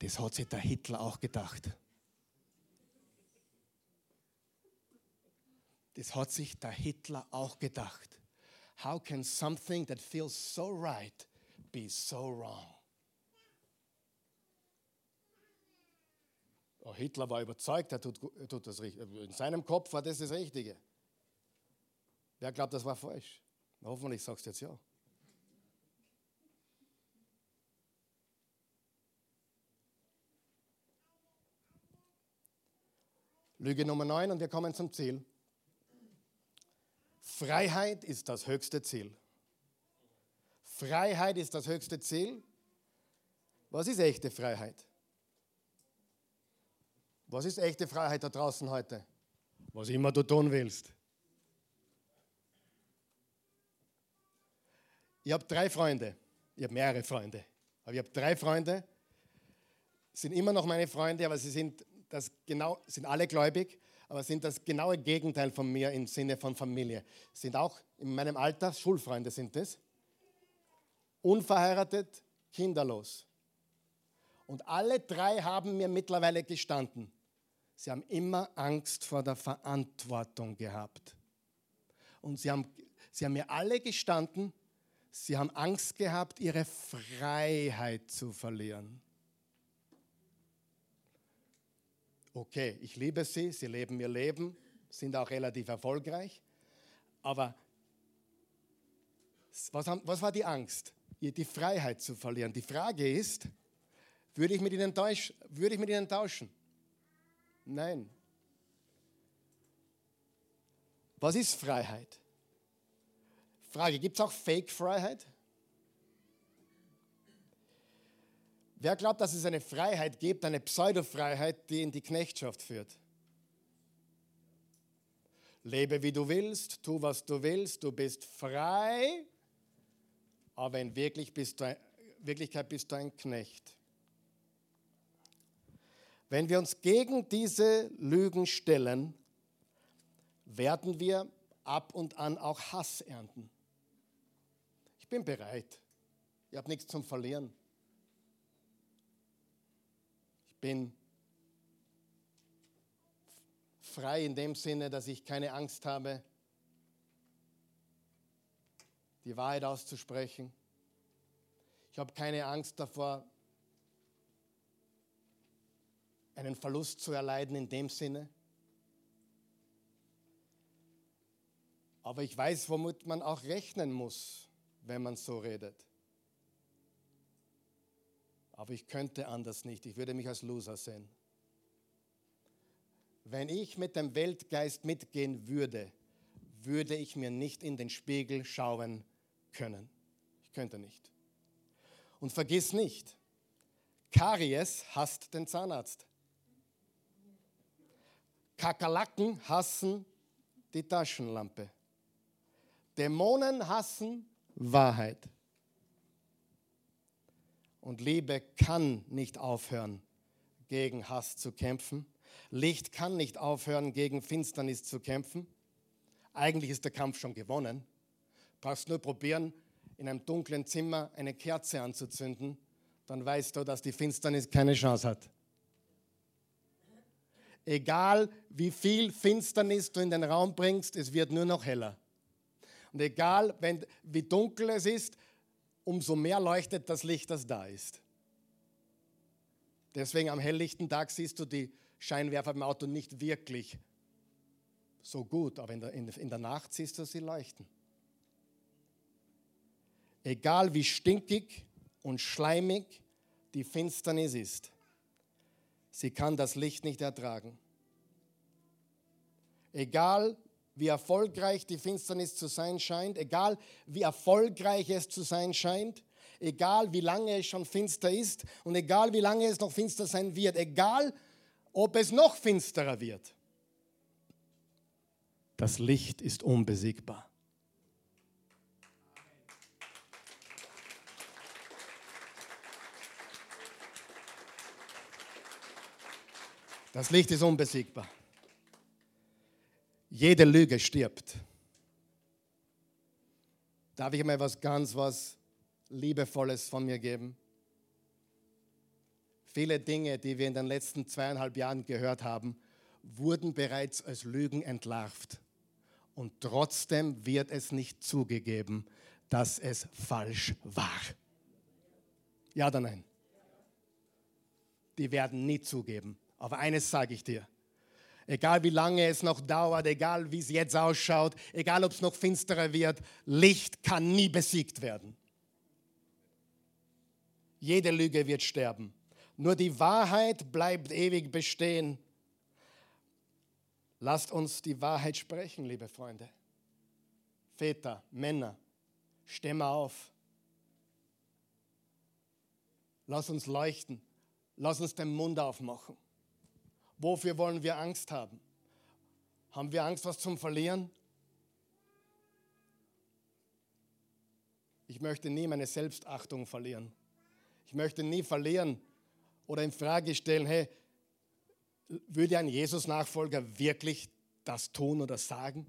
Das hat sich der Hitler auch gedacht. Das hat sich der Hitler auch gedacht. How can something that feels so right be so wrong? Oh, Hitler war überzeugt, er tut, er tut das Richtige. In seinem Kopf war das das Richtige. Wer glaubt, das war falsch? Hoffentlich sagst du jetzt ja. Lüge Nummer 9 und wir kommen zum Ziel. Freiheit ist das höchste Ziel. Freiheit ist das höchste Ziel. Was ist echte Freiheit? Was ist echte Freiheit da draußen heute? Was immer du tun willst. Ich habe drei Freunde. Ich habe mehrere Freunde. Aber ich habe drei Freunde. Sind immer noch meine Freunde, aber sie sind, das genau, sind alle gläubig. aber sind das genaue Gegenteil von mir im Sinne von Familie. Sind auch in meinem Alter, Schulfreunde sind es, unverheiratet, kinderlos. Und alle drei haben mir mittlerweile gestanden. Sie haben immer Angst vor der Verantwortung gehabt. Und sie haben, sie haben mir alle gestanden, sie haben Angst gehabt, ihre Freiheit zu verlieren. Okay, ich liebe sie, sie leben ihr Leben, sind auch relativ erfolgreich. Aber was, haben, was war die Angst? Die Freiheit zu verlieren. Die Frage ist, würde ich mit ihnen, tausch, würde ich mit ihnen tauschen? Nein. Was ist Freiheit? Frage, gibt es auch Fake-Freiheit? Wer glaubt, dass es eine Freiheit gibt, eine Pseudo-Freiheit, die in die Knechtschaft führt? Lebe wie du willst, tu was du willst, du bist frei, aber in Wirklichkeit bist du ein Knecht. Wenn wir uns gegen diese Lügen stellen, werden wir ab und an auch Hass ernten. Ich bin bereit. Ich habe nichts zum Verlieren. Ich bin frei in dem Sinne, dass ich keine Angst habe, die Wahrheit auszusprechen. Ich habe keine Angst davor, einen Verlust zu erleiden in dem Sinne. Aber ich weiß, womit man auch rechnen muss, wenn man so redet. Aber ich könnte anders nicht. Ich würde mich als Loser sehen. Wenn ich mit dem Weltgeist mitgehen würde, würde ich mir nicht in den Spiegel schauen können. Ich könnte nicht. Und vergiss nicht, Karies hasst den Zahnarzt. Kakerlaken hassen die Taschenlampe. Dämonen hassen Wahrheit. Und Liebe kann nicht aufhören, gegen Hass zu kämpfen. Licht kann nicht aufhören, gegen Finsternis zu kämpfen. Eigentlich ist der Kampf schon gewonnen. Du brauchst nur probieren, in einem dunklen Zimmer eine Kerze anzuzünden, dann weißt du, dass die Finsternis keine Chance hat. Egal wie viel Finsternis du in den Raum bringst, es wird nur noch heller. Und egal wenn, wie dunkel es ist, umso mehr leuchtet das Licht, das da ist. Deswegen am helllichten Tag siehst du die Scheinwerfer im Auto nicht wirklich so gut, aber in der, in, der Nacht siehst du sie leuchten. Egal wie stinkig und schleimig die Finsternis ist, Sie kann das Licht nicht ertragen. Egal wie erfolgreich die Finsternis zu sein scheint, egal wie erfolgreich es zu sein scheint, egal wie lange es schon finster ist und egal wie lange es noch finster sein wird, egal ob es noch finsterer wird. Das Licht ist unbesiegbar. Das Licht ist unbesiegbar. Jede Lüge stirbt. Darf ich mal was ganz was Liebevolles von mir geben? Viele Dinge, die wir in den letzten zweieinhalb Jahren gehört haben, wurden bereits als Lügen entlarvt. Und trotzdem wird es nicht zugegeben, dass es falsch war. Ja oder nein? Die werden nie zugeben. Aber eines sage ich dir. Egal wie lange es noch dauert, egal wie es jetzt ausschaut, egal ob es noch finsterer wird, Licht kann nie besiegt werden. Jede Lüge wird sterben. Nur die Wahrheit bleibt ewig bestehen. Lasst uns die Wahrheit sprechen, liebe Freunde. Väter, Männer, stehen auf. Lass uns leuchten. Lass uns den Mund aufmachen. Wofür wollen wir Angst haben? Haben wir Angst, was zum Verlieren? Ich möchte nie meine Selbstachtung verlieren. Ich möchte nie verlieren oder in Frage stellen, hey, Würde ein Jesus-Nachfolger wirklich das tun oder sagen?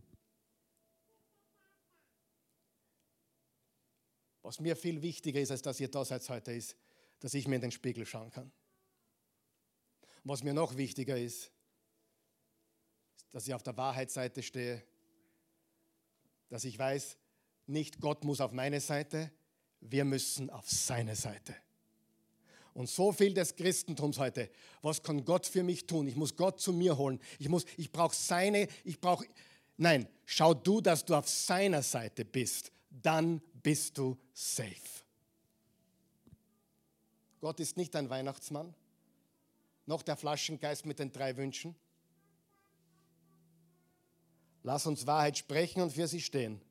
Was mir viel wichtiger ist, als dass ihr da seid heute, ist, dass ich mir in den Spiegel schauen kann. Was mir noch wichtiger ist, dass ich auf der Wahrheitsseite stehe, dass ich weiß, nicht Gott muss auf meine Seite, wir müssen auf seine Seite. Und so viel des Christentums heute. Was kann Gott für mich tun? Ich muss Gott zu mir holen. Ich, muss, ich brauche seine, ich brauche. Nein, schau du, dass du auf seiner Seite bist. Dann bist du safe. Gott ist nicht ein Weihnachtsmann, noch der Flaschengeist mit den drei Wünschen. Lass uns Wahrheit sprechen und für sie stehen.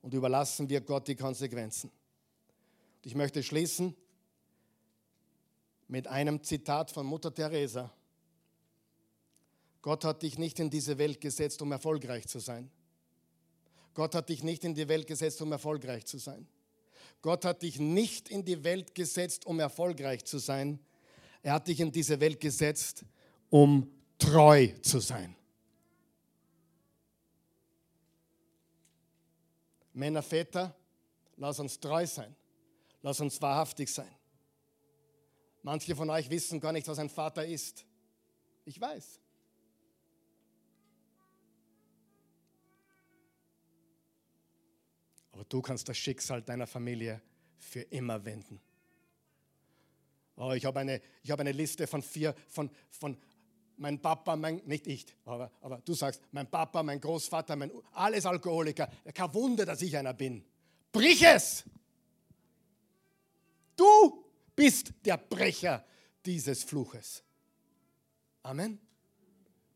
Und überlassen wir Gott die Konsequenzen. Und ich möchte schließen mit einem Zitat von Mutter Teresa. Gott hat dich nicht in diese Welt gesetzt, um erfolgreich zu sein. Gott hat dich nicht in die Welt gesetzt, um erfolgreich zu sein. Gott hat dich nicht in die Welt gesetzt, um erfolgreich zu sein. Er hat dich in diese Welt gesetzt, um treu zu sein. Männer, Väter, lass uns treu sein. Lass uns wahrhaftig sein. Manche von euch wissen gar nicht, was ein Vater ist. Ich weiß. Aber du kannst das Schicksal deiner Familie für immer wenden. Oh, ich habe eine, hab eine Liste von vier, von, von mein Papa, mein, nicht ich, aber, aber du sagst, mein Papa, mein Großvater, mein, alles Alkoholiker. Kein Wunder, dass ich einer bin. Brich es! Du bist der Brecher dieses Fluches. Amen.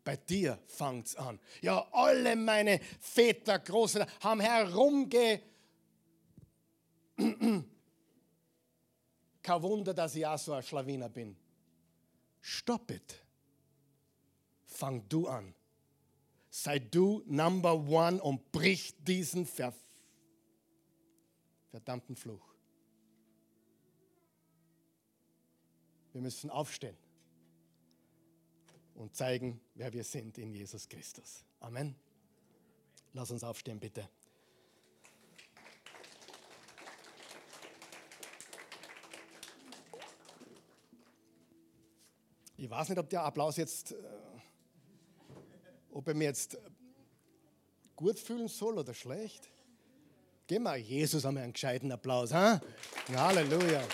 Bei dir fängt es an. Ja, alle meine Väter, Großväter haben herumge [clears throat] kein Wunder, dass ich auch so ein Schlawiner bin. Stop it. Fang du an. Sei du Number One und brich diesen ver verdammten Fluch. Wir müssen aufstehen und zeigen, wer wir sind in Jesus Christus. Amen. Lass uns aufstehen, bitte. Ich weiß nicht, ob der Applaus jetzt, äh, ob er mir jetzt gut fühlen soll oder schlecht. Gib mal Jesus einmal einen gescheiten Applaus. Ha? Halleluja. [laughs]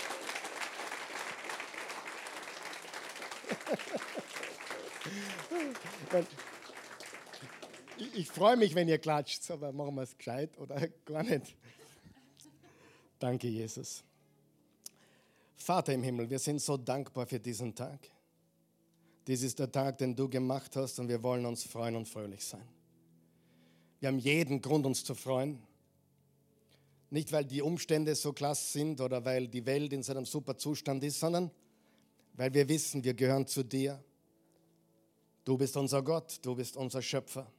ich, ich freue mich, wenn ihr klatscht, aber machen wir es gescheit oder gar nicht. Danke, Jesus. Vater im Himmel, wir sind so dankbar für diesen Tag. Dies ist der Tag, den du gemacht hast und wir wollen uns freuen und fröhlich sein. Wir haben jeden Grund, uns zu freuen. Nicht, weil die Umstände so klasse sind oder weil die Welt in so einem super Zustand ist, sondern weil wir wissen, wir gehören zu dir. Du bist unser Gott, du bist unser Schöpfer.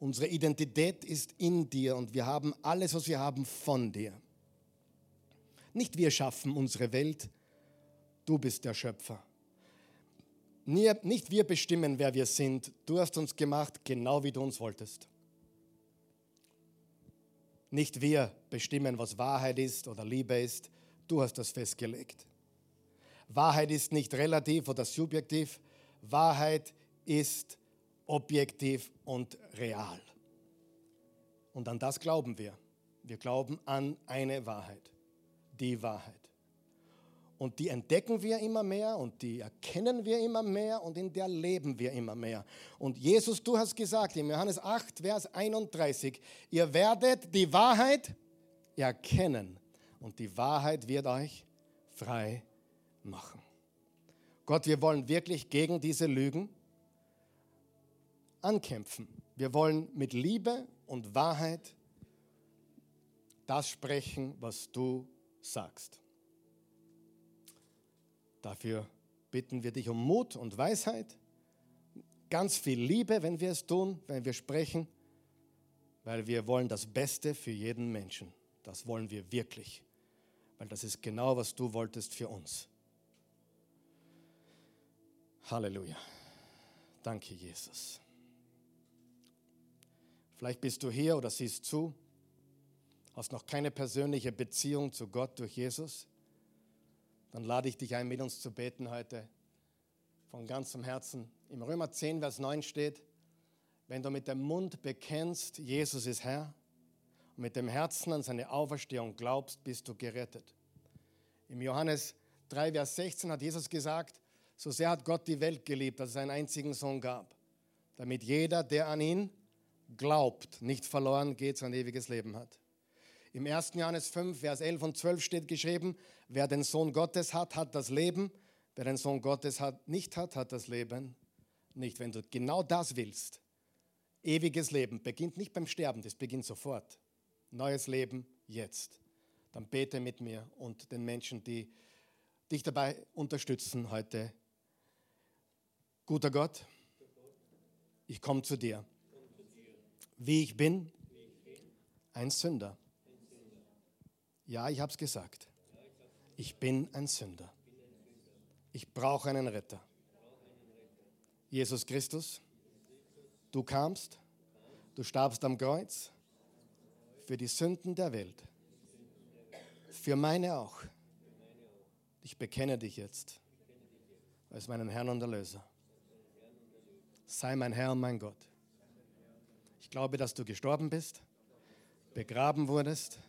Unsere Identität ist in dir und wir haben alles, was wir haben, von dir. Nicht wir schaffen unsere Welt, du bist der Schöpfer. Nicht wir bestimmen, wer wir sind. Du hast uns gemacht, genau wie du uns wolltest. Nicht wir bestimmen, was Wahrheit ist oder Liebe ist. Du hast das festgelegt. Wahrheit ist nicht relativ oder subjektiv. Wahrheit ist objektiv und real. Und an das glauben wir. Wir glauben an eine Wahrheit, die Wahrheit. Und die entdecken wir immer mehr und die erkennen wir immer mehr und in der leben wir immer mehr. Und Jesus, du hast gesagt in Johannes 8, Vers 31, ihr werdet die Wahrheit erkennen und die Wahrheit wird euch frei machen. Gott, wir wollen wirklich gegen diese Lügen ankämpfen. Wir wollen mit Liebe und Wahrheit das sprechen, was du sagst. Dafür bitten wir dich um Mut und Weisheit, ganz viel Liebe, wenn wir es tun, wenn wir sprechen, weil wir wollen das Beste für jeden Menschen. Das wollen wir wirklich, weil das ist genau, was du wolltest für uns. Halleluja. Danke, Jesus. Vielleicht bist du hier oder siehst zu, hast noch keine persönliche Beziehung zu Gott durch Jesus. Dann lade ich dich ein, mit uns zu beten heute von ganzem Herzen. Im Römer 10, Vers 9 steht, wenn du mit dem Mund bekennst, Jesus ist Herr, und mit dem Herzen an seine Auferstehung glaubst, bist du gerettet. Im Johannes 3, Vers 16 hat Jesus gesagt, so sehr hat Gott die Welt geliebt, dass es einen einzigen Sohn gab, damit jeder, der an ihn glaubt, nicht verloren geht, sondern ewiges Leben hat. Im 1. Johannes 5, Vers 11 und 12 steht geschrieben, wer den Sohn Gottes hat, hat das Leben, wer den Sohn Gottes hat, nicht hat, hat das Leben nicht. Wenn du genau das willst, ewiges Leben beginnt nicht beim Sterben, das beginnt sofort. Neues Leben jetzt. Dann bete mit mir und den Menschen, die dich dabei unterstützen heute. Guter Gott, ich komme zu dir. Wie ich bin, ein Sünder. Ja, ich habe es gesagt. Ich bin ein Sünder. Ich brauche einen Retter. Jesus Christus, du kamst, du starbst am Kreuz für die Sünden der Welt, für meine auch. Ich bekenne dich jetzt als meinen Herrn und Erlöser. Sei mein Herr und mein Gott. Ich glaube, dass du gestorben bist, begraben wurdest.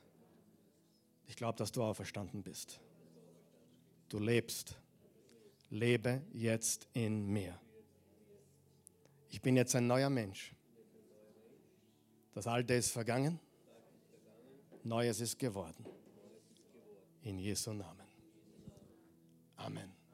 Ich glaube, dass du auferstanden bist. Du lebst. Lebe jetzt in mir. Ich bin jetzt ein neuer Mensch. Das Alte ist vergangen. Neues ist geworden. In Jesu Namen. Amen.